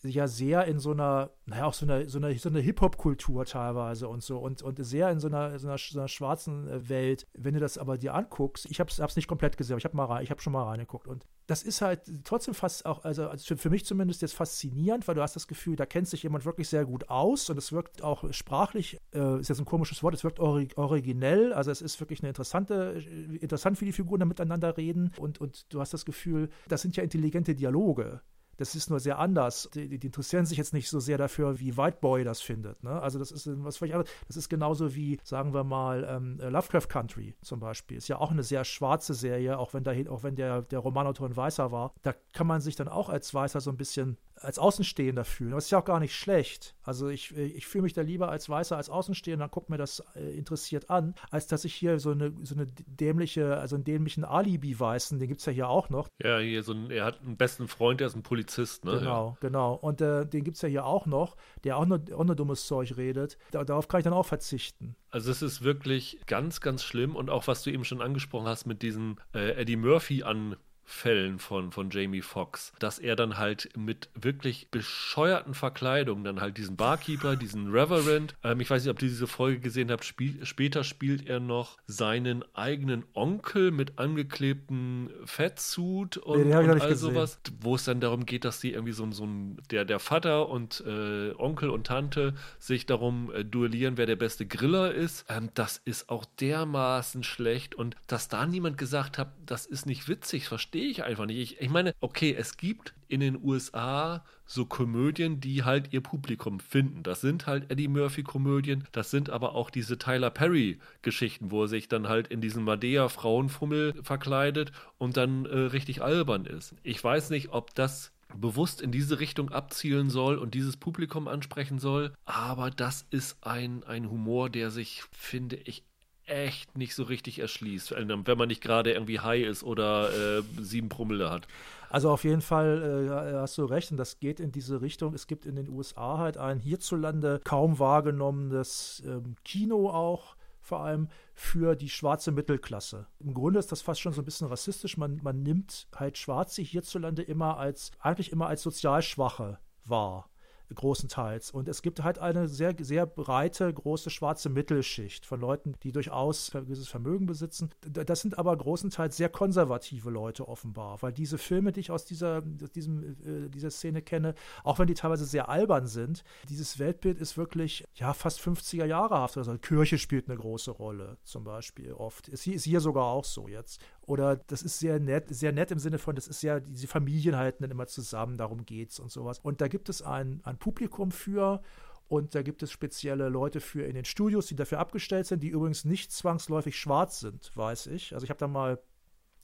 ja sehr in so einer, naja, auch so einer, so einer, so einer Hip-Hop-Kultur teilweise und so und, und sehr in so einer, so einer, so einer schwarzen äh, Welt. Wenn du das aber dir anguckst, ich habe es nicht komplett gesehen, aber ich habe mal schon mal reingeguckt und das ist halt trotzdem fast auch, also, also für mich zumindest jetzt faszinierend, weil du hast das Gefühl, da kennt sich jemand wirklich sehr gut aus und es wirkt auch sprachlich, äh, ist jetzt ein komisches Wort, es wirkt originell, also es ist wirklich eine interessante, äh, interessant, wie die Figuren da miteinander reden und, und du hast das Gefühl, das sind ja intelligente Dialoge das ist nur sehr anders. Die, die, interessieren sich jetzt nicht so sehr dafür, wie White Boy das findet. Ne? Also das ist was völlig anderes. Das ist genauso wie, sagen wir mal, ähm, Lovecraft Country zum Beispiel. Ist ja auch eine sehr schwarze Serie, auch wenn, da, auch wenn der, der Romanautor ein Weißer war. Da kann man sich dann auch als Weißer so ein bisschen als Außenstehender fühlen. Aber es ist ja auch gar nicht schlecht. Also ich, ich fühle mich da lieber als Weißer, als Außenstehender, dann guckt mir das äh, interessiert an, als dass ich hier so eine, so eine dämliche, also einen dämlichen Alibi-Weißen, den gibt es ja hier auch noch. Ja, hier so ein, er hat einen besten Freund, der ist ein Polizist, ne? Genau, ja. genau. Und äh, den gibt es ja hier auch noch, der auch nur, auch nur dummes Zeug redet. Da, darauf kann ich dann auch verzichten. Also es ist wirklich ganz, ganz schlimm und auch was du eben schon angesprochen hast mit diesem äh, Eddie Murphy an Fällen von, von Jamie Foxx, dass er dann halt mit wirklich bescheuerten Verkleidungen dann halt diesen Barkeeper, diesen Reverend, ähm, ich weiß nicht, ob ihr diese Folge gesehen habt, spiel, später spielt er noch seinen eigenen Onkel mit angeklebtem Fettsuit und, nee, und all sowas, wo es dann darum geht, dass die irgendwie so, so ein, der, der Vater und äh, Onkel und Tante sich darum äh, duellieren, wer der beste Griller ist. Ähm, das ist auch dermaßen schlecht und dass da niemand gesagt hat, das ist nicht witzig, verstehe verstehe ich einfach nicht. Ich, ich meine, okay, es gibt in den USA so Komödien, die halt ihr Publikum finden. Das sind halt Eddie Murphy-Komödien, das sind aber auch diese Tyler Perry-Geschichten, wo er sich dann halt in diesen Madea-Frauenfummel verkleidet und dann äh, richtig albern ist. Ich weiß nicht, ob das bewusst in diese Richtung abzielen soll und dieses Publikum ansprechen soll, aber das ist ein, ein Humor, der sich, finde ich, echt nicht so richtig erschließt, wenn man nicht gerade irgendwie high ist oder äh, sieben Promille hat. Also auf jeden Fall äh, hast du recht und das geht in diese Richtung. Es gibt in den USA halt ein hierzulande kaum wahrgenommenes ähm, Kino auch, vor allem für die schwarze Mittelklasse. Im Grunde ist das fast schon so ein bisschen rassistisch. Man, man nimmt halt Schwarze hierzulande immer als, eigentlich immer als sozial Schwache wahr großenteils. Und es gibt halt eine sehr, sehr breite, große schwarze Mittelschicht von Leuten, die durchaus gewisses Vermögen besitzen. Das sind aber großenteils sehr konservative Leute offenbar, weil diese Filme, die ich aus dieser, diesem, äh, dieser Szene kenne, auch wenn die teilweise sehr albern sind, dieses Weltbild ist wirklich ja fast 50er Jahre haft. Also Kirche spielt eine große Rolle, zum Beispiel oft. Ist hier, ist hier sogar auch so jetzt. Oder das ist sehr nett, sehr nett im Sinne von, das ist ja, diese Familien halten dann immer zusammen, darum geht's und sowas. Und da gibt es ein, ein Publikum für und da gibt es spezielle Leute für in den Studios, die dafür abgestellt sind, die übrigens nicht zwangsläufig schwarz sind, weiß ich. Also ich habe da mal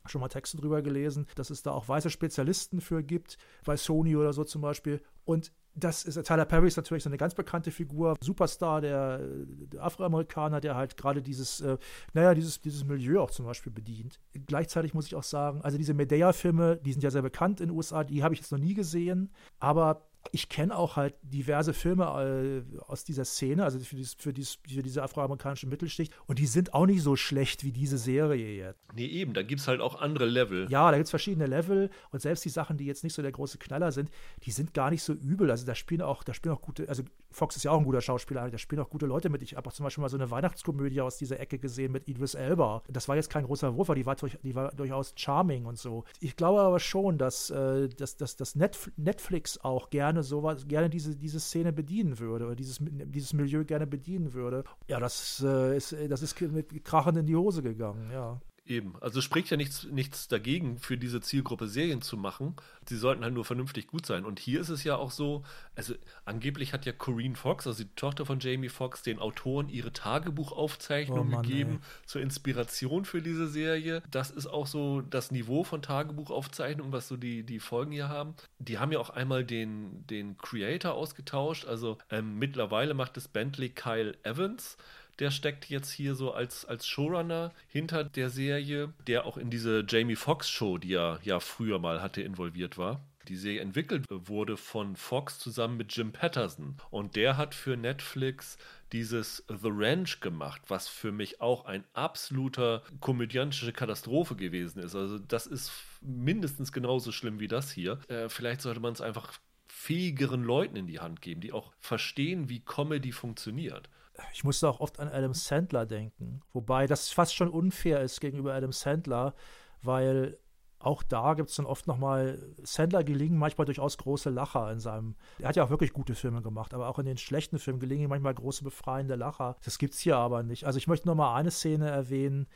schon mal Texte drüber gelesen, dass es da auch weiße Spezialisten für gibt, bei Sony oder so zum Beispiel. Und das ist Tyler Perry ist natürlich so eine ganz bekannte Figur, Superstar, der, der Afroamerikaner, der halt gerade dieses, äh, naja, dieses, dieses Milieu auch zum Beispiel bedient. Gleichzeitig muss ich auch sagen, also diese Medea-Filme, die sind ja sehr bekannt in den USA, die habe ich jetzt noch nie gesehen, aber ich kenne auch halt diverse Filme äh, aus dieser Szene, also für, dies, für, dies, für diese afroamerikanische Mittelschicht. Und die sind auch nicht so schlecht wie diese Serie jetzt. Nee, eben, da gibt es halt auch andere Level. Ja, da gibt es verschiedene Level. Und selbst die Sachen, die jetzt nicht so der große Knaller sind, die sind gar nicht so übel. Also da spielen auch, da spielen auch gute, also Fox ist ja auch ein guter Schauspieler, da spielen auch gute Leute mit. Ich habe auch zum Beispiel mal so eine Weihnachtskomödie aus dieser Ecke gesehen mit Idris Elba. Das war jetzt kein großer Wurf, aber die war, durch, die war durchaus charming und so. Ich glaube aber schon, dass, äh, dass, dass, dass Netflix auch gerne sowas, gerne diese, diese Szene bedienen würde oder dieses, dieses Milieu gerne bedienen würde. Ja, das, äh, ist, das ist mit Krachen in die Hose gegangen, ja. Eben. Also spricht ja nichts, nichts dagegen, für diese Zielgruppe Serien zu machen. Sie sollten halt nur vernünftig gut sein. Und hier ist es ja auch so, also angeblich hat ja Corinne Fox, also die Tochter von Jamie Fox, den Autoren ihre Tagebuchaufzeichnungen oh gegeben ey. zur Inspiration für diese Serie. Das ist auch so das Niveau von Tagebuchaufzeichnungen, was so die, die Folgen hier haben. Die haben ja auch einmal den, den Creator ausgetauscht. Also ähm, mittlerweile macht es Bentley Kyle Evans der steckt jetzt hier so als, als Showrunner hinter der Serie, der auch in diese Jamie Foxx Show, die er ja früher mal hatte, involviert war. Die Serie entwickelt wurde von Fox zusammen mit Jim Patterson. Und der hat für Netflix dieses The Ranch gemacht, was für mich auch ein absoluter komödiantische Katastrophe gewesen ist. Also das ist mindestens genauso schlimm wie das hier. Äh, vielleicht sollte man es einfach fähigeren Leuten in die Hand geben, die auch verstehen, wie Comedy funktioniert ich musste auch oft an Adam Sandler denken. Wobei das fast schon unfair ist gegenüber Adam Sandler, weil auch da gibt es dann oft nochmal, Sandler gelingen manchmal durchaus große Lacher in seinem, er hat ja auch wirklich gute Filme gemacht, aber auch in den schlechten Filmen gelingen manchmal große befreiende Lacher. Das gibt es hier aber nicht. Also ich möchte nochmal eine Szene erwähnen,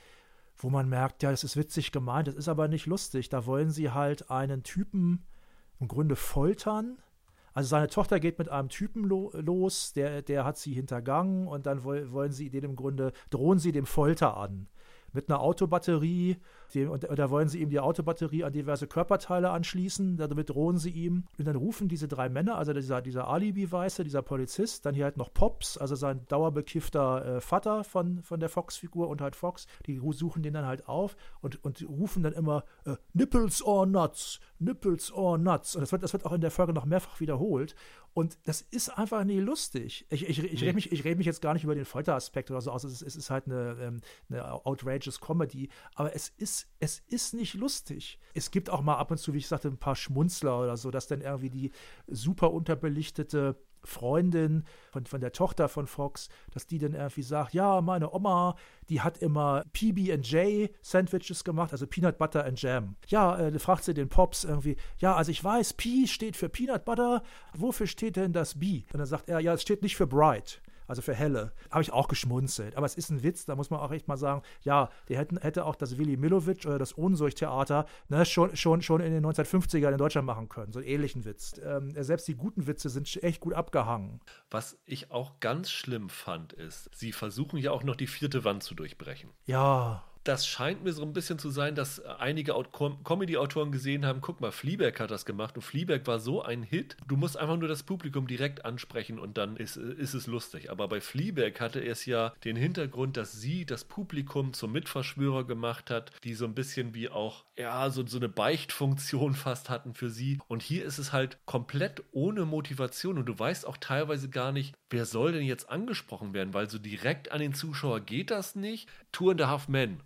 wo man merkt, ja, das ist witzig gemeint, das ist aber nicht lustig. Da wollen sie halt einen Typen im Grunde foltern also seine Tochter geht mit einem Typen lo los, der, der hat sie hintergangen und dann wollen sie den im Grunde, drohen sie dem Folter an mit einer Autobatterie. Und, da wollen sie ihm die Autobatterie an diverse Körperteile anschließen. Damit drohen sie ihm. Und dann rufen diese drei Männer, also dieser, dieser Alibi-Weiße, dieser Polizist, dann hier halt noch Pops, also sein dauerbekiffter äh, Vater von, von der Fox-Figur und halt Fox, die suchen den dann halt auf und, und rufen dann immer äh, Nipples or Nuts, Nipples or Nuts. Und das wird, das wird auch in der Folge noch mehrfach wiederholt. Und das ist einfach nie lustig. Ich, ich, ich, nee. rede mich, red mich jetzt gar nicht über den Folteraspekt oder so aus. Es ist, es ist halt eine, ähm, eine outrageous Comedy. Aber es ist, es ist nicht lustig. Es gibt auch mal ab und zu, wie ich sagte, ein paar Schmunzler oder so, dass dann irgendwie die super unterbelichtete Freundin von, von der Tochter von Fox, dass die dann irgendwie sagt, ja, meine Oma, die hat immer PB&J Sandwiches gemacht, also Peanut Butter and Jam. Ja, äh, fragt sie den Pops irgendwie, ja, also ich weiß, P steht für Peanut Butter, wofür steht denn das B? Und dann sagt er, ja, es steht nicht für Bright also für Helle. Habe ich auch geschmunzelt. Aber es ist ein Witz, da muss man auch echt mal sagen, ja, der hätten, hätte auch das Willy Milovic oder das Ohnsorg-Theater ne, schon, schon, schon in den 1950ern in Deutschland machen können. So einen ähnlichen Witz. Ähm, selbst die guten Witze sind echt gut abgehangen. Was ich auch ganz schlimm fand, ist, sie versuchen ja auch noch die vierte Wand zu durchbrechen. Ja das scheint mir so ein bisschen zu sein, dass einige Com Comedy-Autoren gesehen haben, guck mal, Fleabag hat das gemacht und Fleabag war so ein Hit, du musst einfach nur das Publikum direkt ansprechen und dann ist, ist es lustig. Aber bei Fleabag hatte es ja den Hintergrund, dass sie das Publikum zum Mitverschwörer gemacht hat, die so ein bisschen wie auch, ja, so, so eine Beichtfunktion fast hatten für sie. Und hier ist es halt komplett ohne Motivation und du weißt auch teilweise gar nicht, wer soll denn jetzt angesprochen werden, weil so direkt an den Zuschauer geht das nicht. Two and a Half Men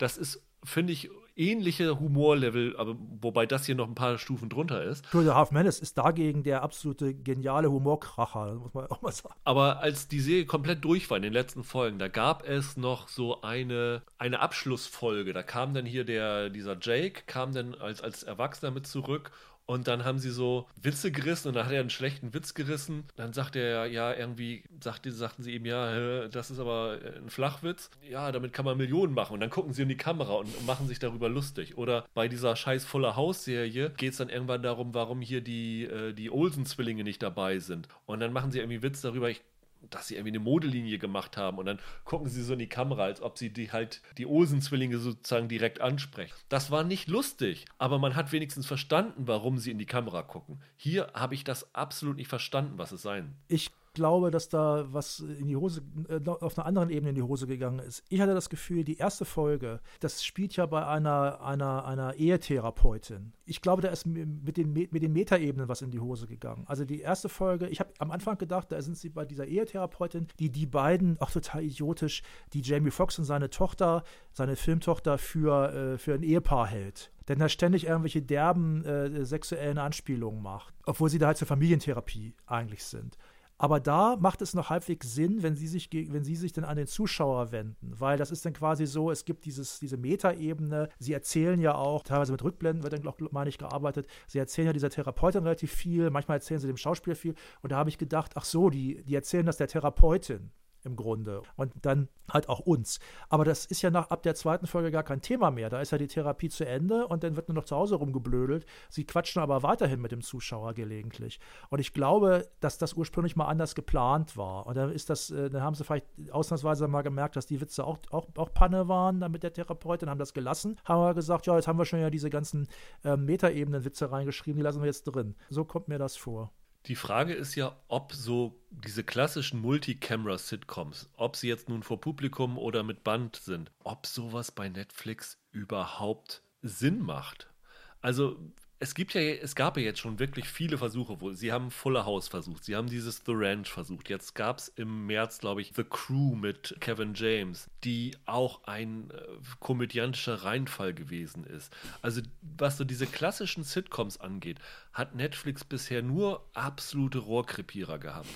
das ist, finde ich, ähnliche Humorlevel, aber wobei das hier noch ein paar Stufen drunter ist. Two the Half Men ist dagegen der absolute geniale Humorkracher, muss man auch mal sagen. Aber als die Serie komplett durch war in den letzten Folgen, da gab es noch so eine, eine Abschlussfolge. Da kam dann hier der, dieser Jake, kam dann als, als Erwachsener mit zurück und dann haben sie so Witze gerissen und dann hat er einen schlechten Witz gerissen. Dann sagt er ja irgendwie, sagte, sagten sie ihm, ja, das ist aber ein Flachwitz. Ja, damit kann man Millionen machen. Und dann gucken sie in die Kamera und machen sich darüber lustig. Oder bei dieser scheiß Voller Haus-Serie geht es dann irgendwann darum, warum hier die, äh, die Olsen-Zwillinge nicht dabei sind. Und dann machen sie irgendwie Witz darüber, ich dass sie irgendwie eine Modelinie gemacht haben und dann gucken sie so in die Kamera, als ob sie die halt die Olsen-Zwillinge sozusagen direkt ansprechen. Das war nicht lustig, aber man hat wenigstens verstanden, warum sie in die Kamera gucken. Hier habe ich das absolut nicht verstanden, was es sein. Ich glaube, dass da was in die Hose, äh, auf einer anderen Ebene in die Hose gegangen ist. Ich hatte das Gefühl, die erste Folge, das spielt ja bei einer, einer, einer Ehetherapeutin. Ich glaube, da ist mit den, mit den Metaebenen was in die Hose gegangen. Also die erste Folge, ich habe am Anfang gedacht, da sind sie bei dieser Ehetherapeutin, die die beiden, auch total idiotisch, die Jamie Foxx und seine Tochter, seine Filmtochter für, äh, für ein Ehepaar hält denn da ständig irgendwelche derben äh, sexuellen Anspielungen macht, obwohl sie da halt zur Familientherapie eigentlich sind. Aber da macht es noch halbwegs Sinn, wenn sie sich, wenn sie sich dann an den Zuschauer wenden, weil das ist dann quasi so, es gibt dieses, diese Metaebene. Sie erzählen ja auch, teilweise mit Rückblenden wird dann, glaube ich, gearbeitet. Sie erzählen ja dieser Therapeutin relativ viel, manchmal erzählen sie dem Schauspieler viel. Und da habe ich gedacht, ach so, die, die erzählen das der Therapeutin im Grunde. Und dann halt auch uns. Aber das ist ja nach ab der zweiten Folge gar kein Thema mehr. Da ist ja die Therapie zu Ende und dann wird nur noch zu Hause rumgeblödelt. Sie quatschen aber weiterhin mit dem Zuschauer gelegentlich. Und ich glaube, dass das ursprünglich mal anders geplant war. Und dann ist das, äh, dann haben sie vielleicht ausnahmsweise mal gemerkt, dass die Witze auch, auch, auch Panne waren dann mit der Therapeutin, haben das gelassen, haben wir gesagt, ja, jetzt haben wir schon ja diese ganzen äh, Metaebenen-Witze reingeschrieben, die lassen wir jetzt drin. So kommt mir das vor. Die Frage ist ja, ob so diese klassischen Multicamera-Sitcoms, ob sie jetzt nun vor Publikum oder mit Band sind, ob sowas bei Netflix überhaupt Sinn macht. Also es gibt ja, es gab ja jetzt schon wirklich viele Versuche, wo sie haben Fuller House versucht, sie haben dieses The Ranch versucht. Jetzt gab es im März, glaube ich, The Crew mit Kevin James, die auch ein äh, komödiantischer Reinfall gewesen ist. Also was so diese klassischen Sitcoms angeht, hat Netflix bisher nur absolute Rohrkrepierer gehabt.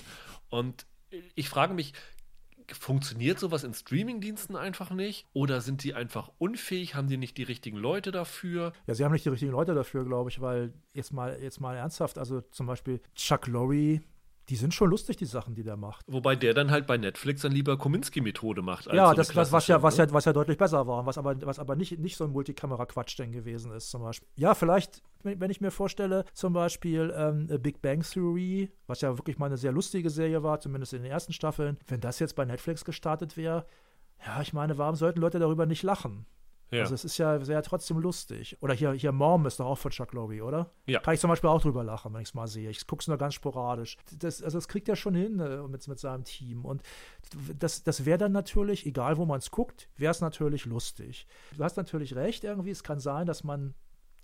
Und ich frage mich, funktioniert sowas in Streamingdiensten einfach nicht? Oder sind die einfach unfähig? Haben die nicht die richtigen Leute dafür? Ja, sie haben nicht die richtigen Leute dafür, glaube ich, weil jetzt mal, jetzt mal ernsthaft, also zum Beispiel Chuck Lorre die sind schon lustig, die Sachen, die der macht. Wobei der dann halt bei Netflix dann lieber Kominsky-Methode macht. ja, so das, was, was, ja, was, ja, was ja deutlich besser war, was aber, was aber nicht, nicht so ein Multikamera-Quatsch denn gewesen ist, zum Beispiel. Ja, vielleicht, wenn ich mir vorstelle, zum Beispiel ähm, Big Bang Theory, was ja wirklich mal eine sehr lustige Serie war, zumindest in den ersten Staffeln, wenn das jetzt bei Netflix gestartet wäre, ja, ich meine, warum sollten Leute darüber nicht lachen? Ja. Also es ist ja sehr trotzdem lustig. Oder hier, hier Mom ist doch auch von Chuck Lorre, oder? Ja. Kann ich zum Beispiel auch drüber lachen, wenn ich es mal sehe. Ich gucke es nur ganz sporadisch. Das, also das kriegt er schon hin äh, mit, mit seinem Team. Und das, das wäre dann natürlich, egal wo man es guckt, wäre es natürlich lustig. Du hast natürlich recht irgendwie. Es kann sein, dass man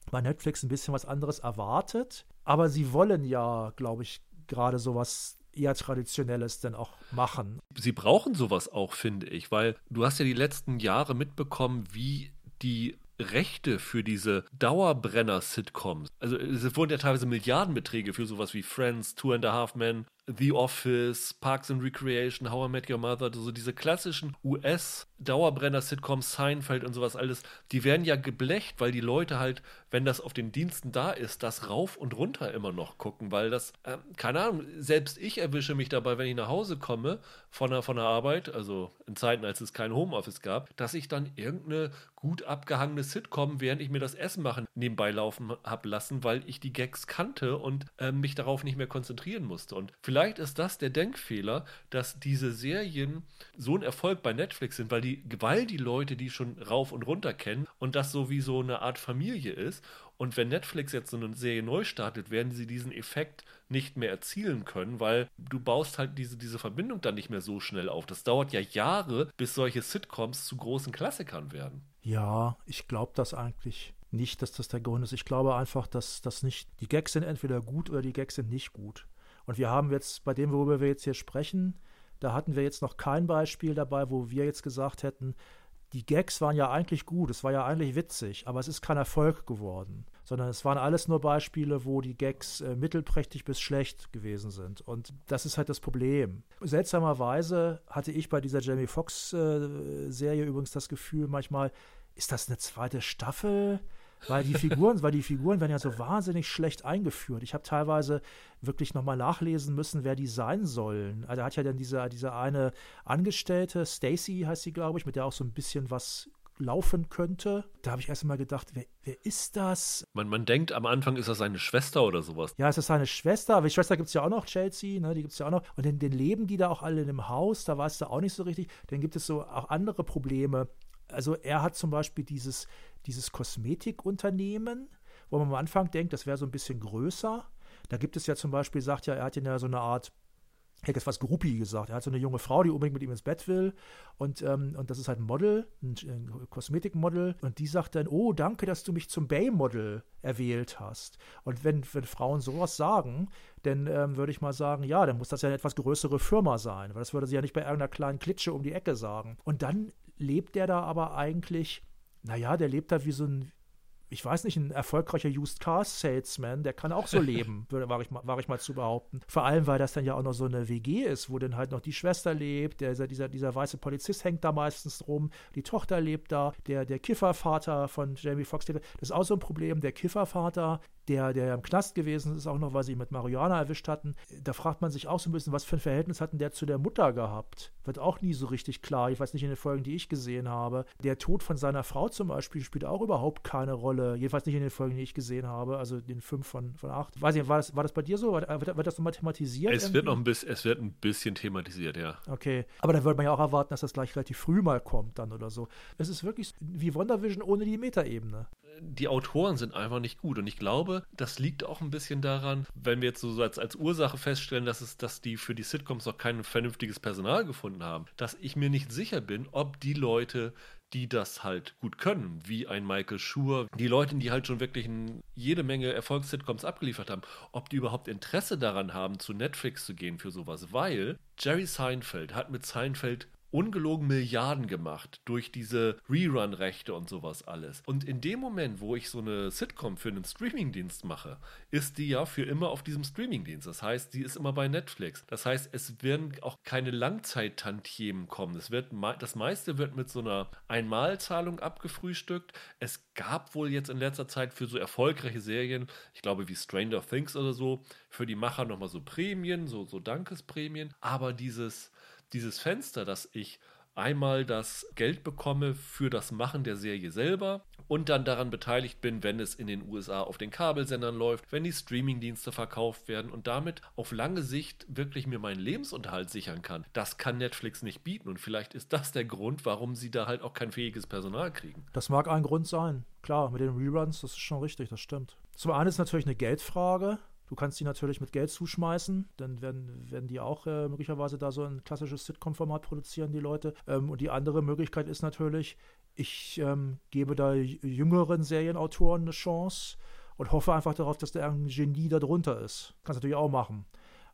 bei Netflix ein bisschen was anderes erwartet. Aber sie wollen ja, glaube ich, gerade sowas eher Traditionelles denn auch machen. Sie brauchen sowas auch, finde ich, weil du hast ja die letzten Jahre mitbekommen, wie die Rechte für diese Dauerbrenner-Sitcoms. Also es wurden ja teilweise Milliardenbeträge für sowas wie Friends, Two and a Half Men, The Office, Parks and Recreation, How I Met Your Mother, also diese klassischen US-Dauerbrenner-Sitcoms, Seinfeld und sowas alles, die werden ja geblecht, weil die Leute halt, wenn das auf den Diensten da ist, das rauf und runter immer noch gucken, weil das, äh, keine Ahnung, selbst ich erwische mich dabei, wenn ich nach Hause komme von der, von der Arbeit, also in Zeiten, als es kein Homeoffice gab, dass ich dann irgendeine gut abgehangene Sitcom, während ich mir das Essen machen, nebenbei laufen habe lassen, weil ich die Gags kannte und äh, mich darauf nicht mehr konzentrieren musste. Und vielleicht vielleicht ist das der Denkfehler, dass diese Serien so ein Erfolg bei Netflix sind, weil die, weil die Leute die schon rauf und runter kennen und das so wie so eine Art Familie ist. Und wenn Netflix jetzt so eine Serie neu startet, werden sie diesen Effekt nicht mehr erzielen können, weil du baust halt diese, diese Verbindung dann nicht mehr so schnell auf. Das dauert ja Jahre, bis solche Sitcoms zu großen Klassikern werden. Ja, ich glaube das eigentlich nicht, dass das der Grund ist. Ich glaube einfach, dass das nicht, die Gags sind entweder gut oder die Gags sind nicht gut. Und wir haben jetzt bei dem, worüber wir jetzt hier sprechen, da hatten wir jetzt noch kein Beispiel dabei, wo wir jetzt gesagt hätten, die Gags waren ja eigentlich gut, es war ja eigentlich witzig, aber es ist kein Erfolg geworden, sondern es waren alles nur Beispiele, wo die Gags äh, mittelprächtig bis schlecht gewesen sind. Und das ist halt das Problem. Seltsamerweise hatte ich bei dieser Jamie Foxx-Serie äh, übrigens das Gefühl, manchmal, ist das eine zweite Staffel? Weil die Figuren, weil die Figuren werden ja so wahnsinnig schlecht eingeführt. Ich habe teilweise wirklich nochmal nachlesen müssen, wer die sein sollen. Also hat ja dann diese, diese eine Angestellte, Stacy heißt sie, glaube ich, mit der auch so ein bisschen was laufen könnte. Da habe ich erst einmal gedacht, wer, wer ist das? Man, man denkt am Anfang, ist das seine Schwester oder sowas. Ja, es ist seine Schwester, aber die Schwester gibt es ja auch noch, Chelsea, ne, die gibt es ja auch noch. Und den, den leben die da auch alle in einem Haus, da weißt du auch nicht so richtig. Dann gibt es so auch andere Probleme. Also er hat zum Beispiel dieses, dieses Kosmetikunternehmen, wo man am Anfang denkt, das wäre so ein bisschen größer. Da gibt es ja zum Beispiel, sagt ja, er hat ja so eine Art ich hätte jetzt was Gruppi gesagt. Er hat so eine junge Frau, die unbedingt mit ihm ins Bett will. Und, ähm, und das ist halt ein Model, ein, ein Kosmetikmodel. Und die sagt dann, oh, danke, dass du mich zum Bay-Model erwählt hast. Und wenn, wenn Frauen sowas sagen, dann ähm, würde ich mal sagen, ja, dann muss das ja eine etwas größere Firma sein. Weil das würde sie ja nicht bei irgendeiner kleinen Klitsche um die Ecke sagen. Und dann lebt der da aber eigentlich naja, der lebt da wie so ein, ich weiß nicht, ein erfolgreicher Used Car Salesman, der kann auch so leben, war ich, mal, war ich mal zu behaupten. Vor allem, weil das dann ja auch noch so eine WG ist, wo dann halt noch die Schwester lebt, der, dieser, dieser weiße Polizist hängt da meistens rum, die Tochter lebt da, der, der Kiffervater von Jamie Foxx. Das ist auch so ein Problem. Der Kiffervater der, der im Knast gewesen ist, auch noch, weil sie ihn mit Marihuana erwischt hatten. Da fragt man sich auch so ein bisschen, was für ein Verhältnis hat denn der zu der Mutter gehabt? Wird auch nie so richtig klar. Ich weiß nicht in den Folgen, die ich gesehen habe. Der Tod von seiner Frau zum Beispiel spielt auch überhaupt keine Rolle. Jedenfalls nicht in den Folgen, die ich gesehen habe, also den fünf von, von acht. Weiß ich, war das, war das bei dir so? Wird, wird das nochmal thematisiert? Es wird noch ein bisschen, es wird ein bisschen thematisiert, ja. Okay. Aber da würde man ja auch erwarten, dass das gleich relativ früh mal kommt dann oder so. Es ist wirklich wie WandaVision ohne die Metaebene die Autoren sind einfach nicht gut. Und ich glaube, das liegt auch ein bisschen daran, wenn wir jetzt so als, als Ursache feststellen, dass, es, dass die für die Sitcoms noch kein vernünftiges Personal gefunden haben, dass ich mir nicht sicher bin, ob die Leute, die das halt gut können, wie ein Michael Schur, die Leute, die halt schon wirklich jede Menge Erfolgs-Sitcoms abgeliefert haben, ob die überhaupt Interesse daran haben, zu Netflix zu gehen für sowas, weil Jerry Seinfeld hat mit Seinfeld ungelogen Milliarden gemacht durch diese Rerun-Rechte und sowas alles. Und in dem Moment, wo ich so eine Sitcom für einen Streamingdienst mache, ist die ja für immer auf diesem Streamingdienst. Das heißt, die ist immer bei Netflix. Das heißt, es werden auch keine Langzeit-Tantiemen kommen. Es wird, das meiste wird mit so einer Einmalzahlung abgefrühstückt. Es gab wohl jetzt in letzter Zeit für so erfolgreiche Serien, ich glaube wie Stranger Things oder so, für die Macher nochmal so Prämien, so, so Dankesprämien. Aber dieses dieses Fenster, dass ich einmal das Geld bekomme für das Machen der Serie selber und dann daran beteiligt bin, wenn es in den USA auf den Kabelsendern läuft, wenn die Streamingdienste verkauft werden und damit auf lange Sicht wirklich mir meinen Lebensunterhalt sichern kann. Das kann Netflix nicht bieten und vielleicht ist das der Grund, warum sie da halt auch kein fähiges Personal kriegen. Das mag ein Grund sein. Klar, mit den Reruns, das ist schon richtig, das stimmt. Zum einen ist natürlich eine Geldfrage. Du kannst die natürlich mit Geld zuschmeißen, dann werden, werden die auch äh, möglicherweise da so ein klassisches Sitcom-Format produzieren, die Leute. Ähm, und die andere Möglichkeit ist natürlich, ich ähm, gebe da jüngeren Serienautoren eine Chance und hoffe einfach darauf, dass da ein Genie darunter ist. Kannst du natürlich auch machen.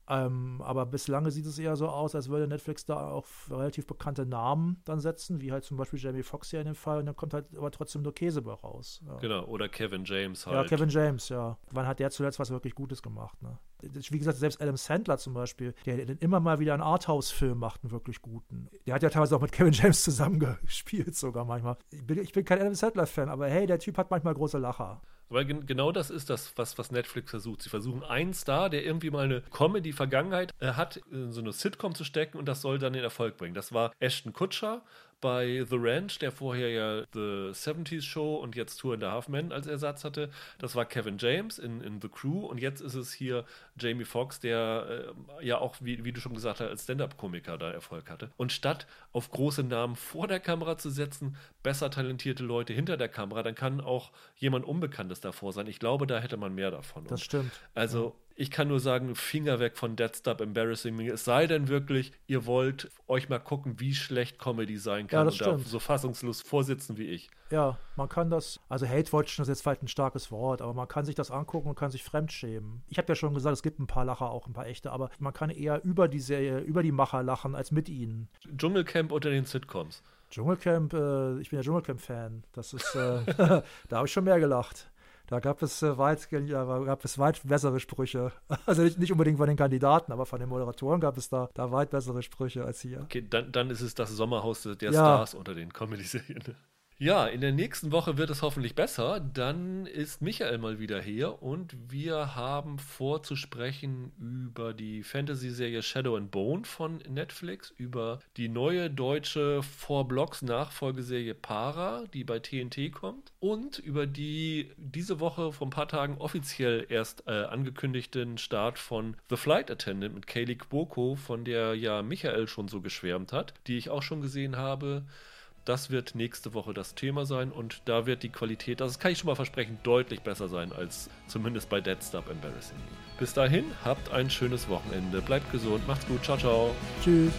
Ähm, aber bislang sieht es eher so aus, als würde Netflix da auch relativ bekannte Namen dann setzen, wie halt zum Beispiel Jamie Foxx hier in dem Fall, und dann kommt halt aber trotzdem nur Käse bei raus. Ja. Genau, oder Kevin James halt. Ja, Kevin James, ja. Wann hat der zuletzt was wirklich Gutes gemacht, ne? Wie gesagt, selbst Adam Sandler zum Beispiel, der immer mal wieder einen Arthouse-Film macht, einen wirklich guten. Der hat ja teilweise auch mit Kevin James zusammengespielt, sogar manchmal. Ich bin, ich bin kein Adam Sandler-Fan, aber hey, der Typ hat manchmal große Lacher. Weil gen genau das ist das, was, was Netflix versucht. Sie versuchen einen Star, der irgendwie mal eine Comedy-Vergangenheit äh, hat, in so eine Sitcom zu stecken und das soll dann den Erfolg bringen. Das war Ashton Kutscher Bei The Ranch, der vorher ja The 70s Show und jetzt Tour in the Half Men als Ersatz hatte, das war Kevin James in, in The Crew und jetzt ist es hier Jamie Foxx, der äh, ja auch, wie, wie du schon gesagt hast, als Stand-Up-Komiker da Erfolg hatte. Und statt auf große Namen vor der Kamera zu setzen, besser talentierte Leute hinter der Kamera, dann kann auch jemand Unbekanntes davor sein. Ich glaube, da hätte man mehr davon. Das stimmt. Also ich kann nur sagen, Finger weg von Dead Stop Embarrassing Me. Es sei denn wirklich, ihr wollt euch mal gucken, wie schlecht Comedy sein kann Ja, das und so fassungslos vorsitzen wie ich. Ja, man kann das, also Hate-Watchen ist jetzt vielleicht ein starkes Wort, aber man kann sich das angucken und kann sich fremdschämen. Ich habe ja schon gesagt, es gibt ein paar Lacher, auch ein paar echte, aber man kann eher über die Serie, über die Macher lachen, als mit ihnen. Dschungelcamp unter den Sitcoms. Dschungelcamp, äh, ich bin ja Dschungelcamp-Fan. Das ist, äh, da habe ich schon mehr gelacht. Da gab es, äh, weit, ja, gab es weit bessere Sprüche. Also nicht, nicht unbedingt von den Kandidaten, aber von den Moderatoren gab es da, da weit bessere Sprüche als hier. Okay, dann, dann ist es das Sommerhaus der Ja. Stars unter den Comedy-Serien. Ja, in der nächsten Woche wird es hoffentlich besser. Dann ist Michael mal wieder hier und wir haben vor zu sprechen über die Fantasy-Serie Shadow and Bone von Netflix, über die neue deutsche Four Blocks Nachfolgeserie Para, die bei TNT kommt und über die diese Woche vor ein paar Tagen offiziell erst äh, angekündigten Start von The Flight Attendant mit Kaylee Cuoco, von der ja Michael schon so geschwärmt hat, die ich auch schon gesehen habe. Das wird nächste Woche das Thema sein und da wird die Qualität, das kann ich schon mal versprechen, deutlich besser sein als zumindest bei Dead Stop Embarrassing. Bis dahin, habt ein schönes Wochenende, bleibt gesund, macht's gut, ciao, ciao. Tschüss.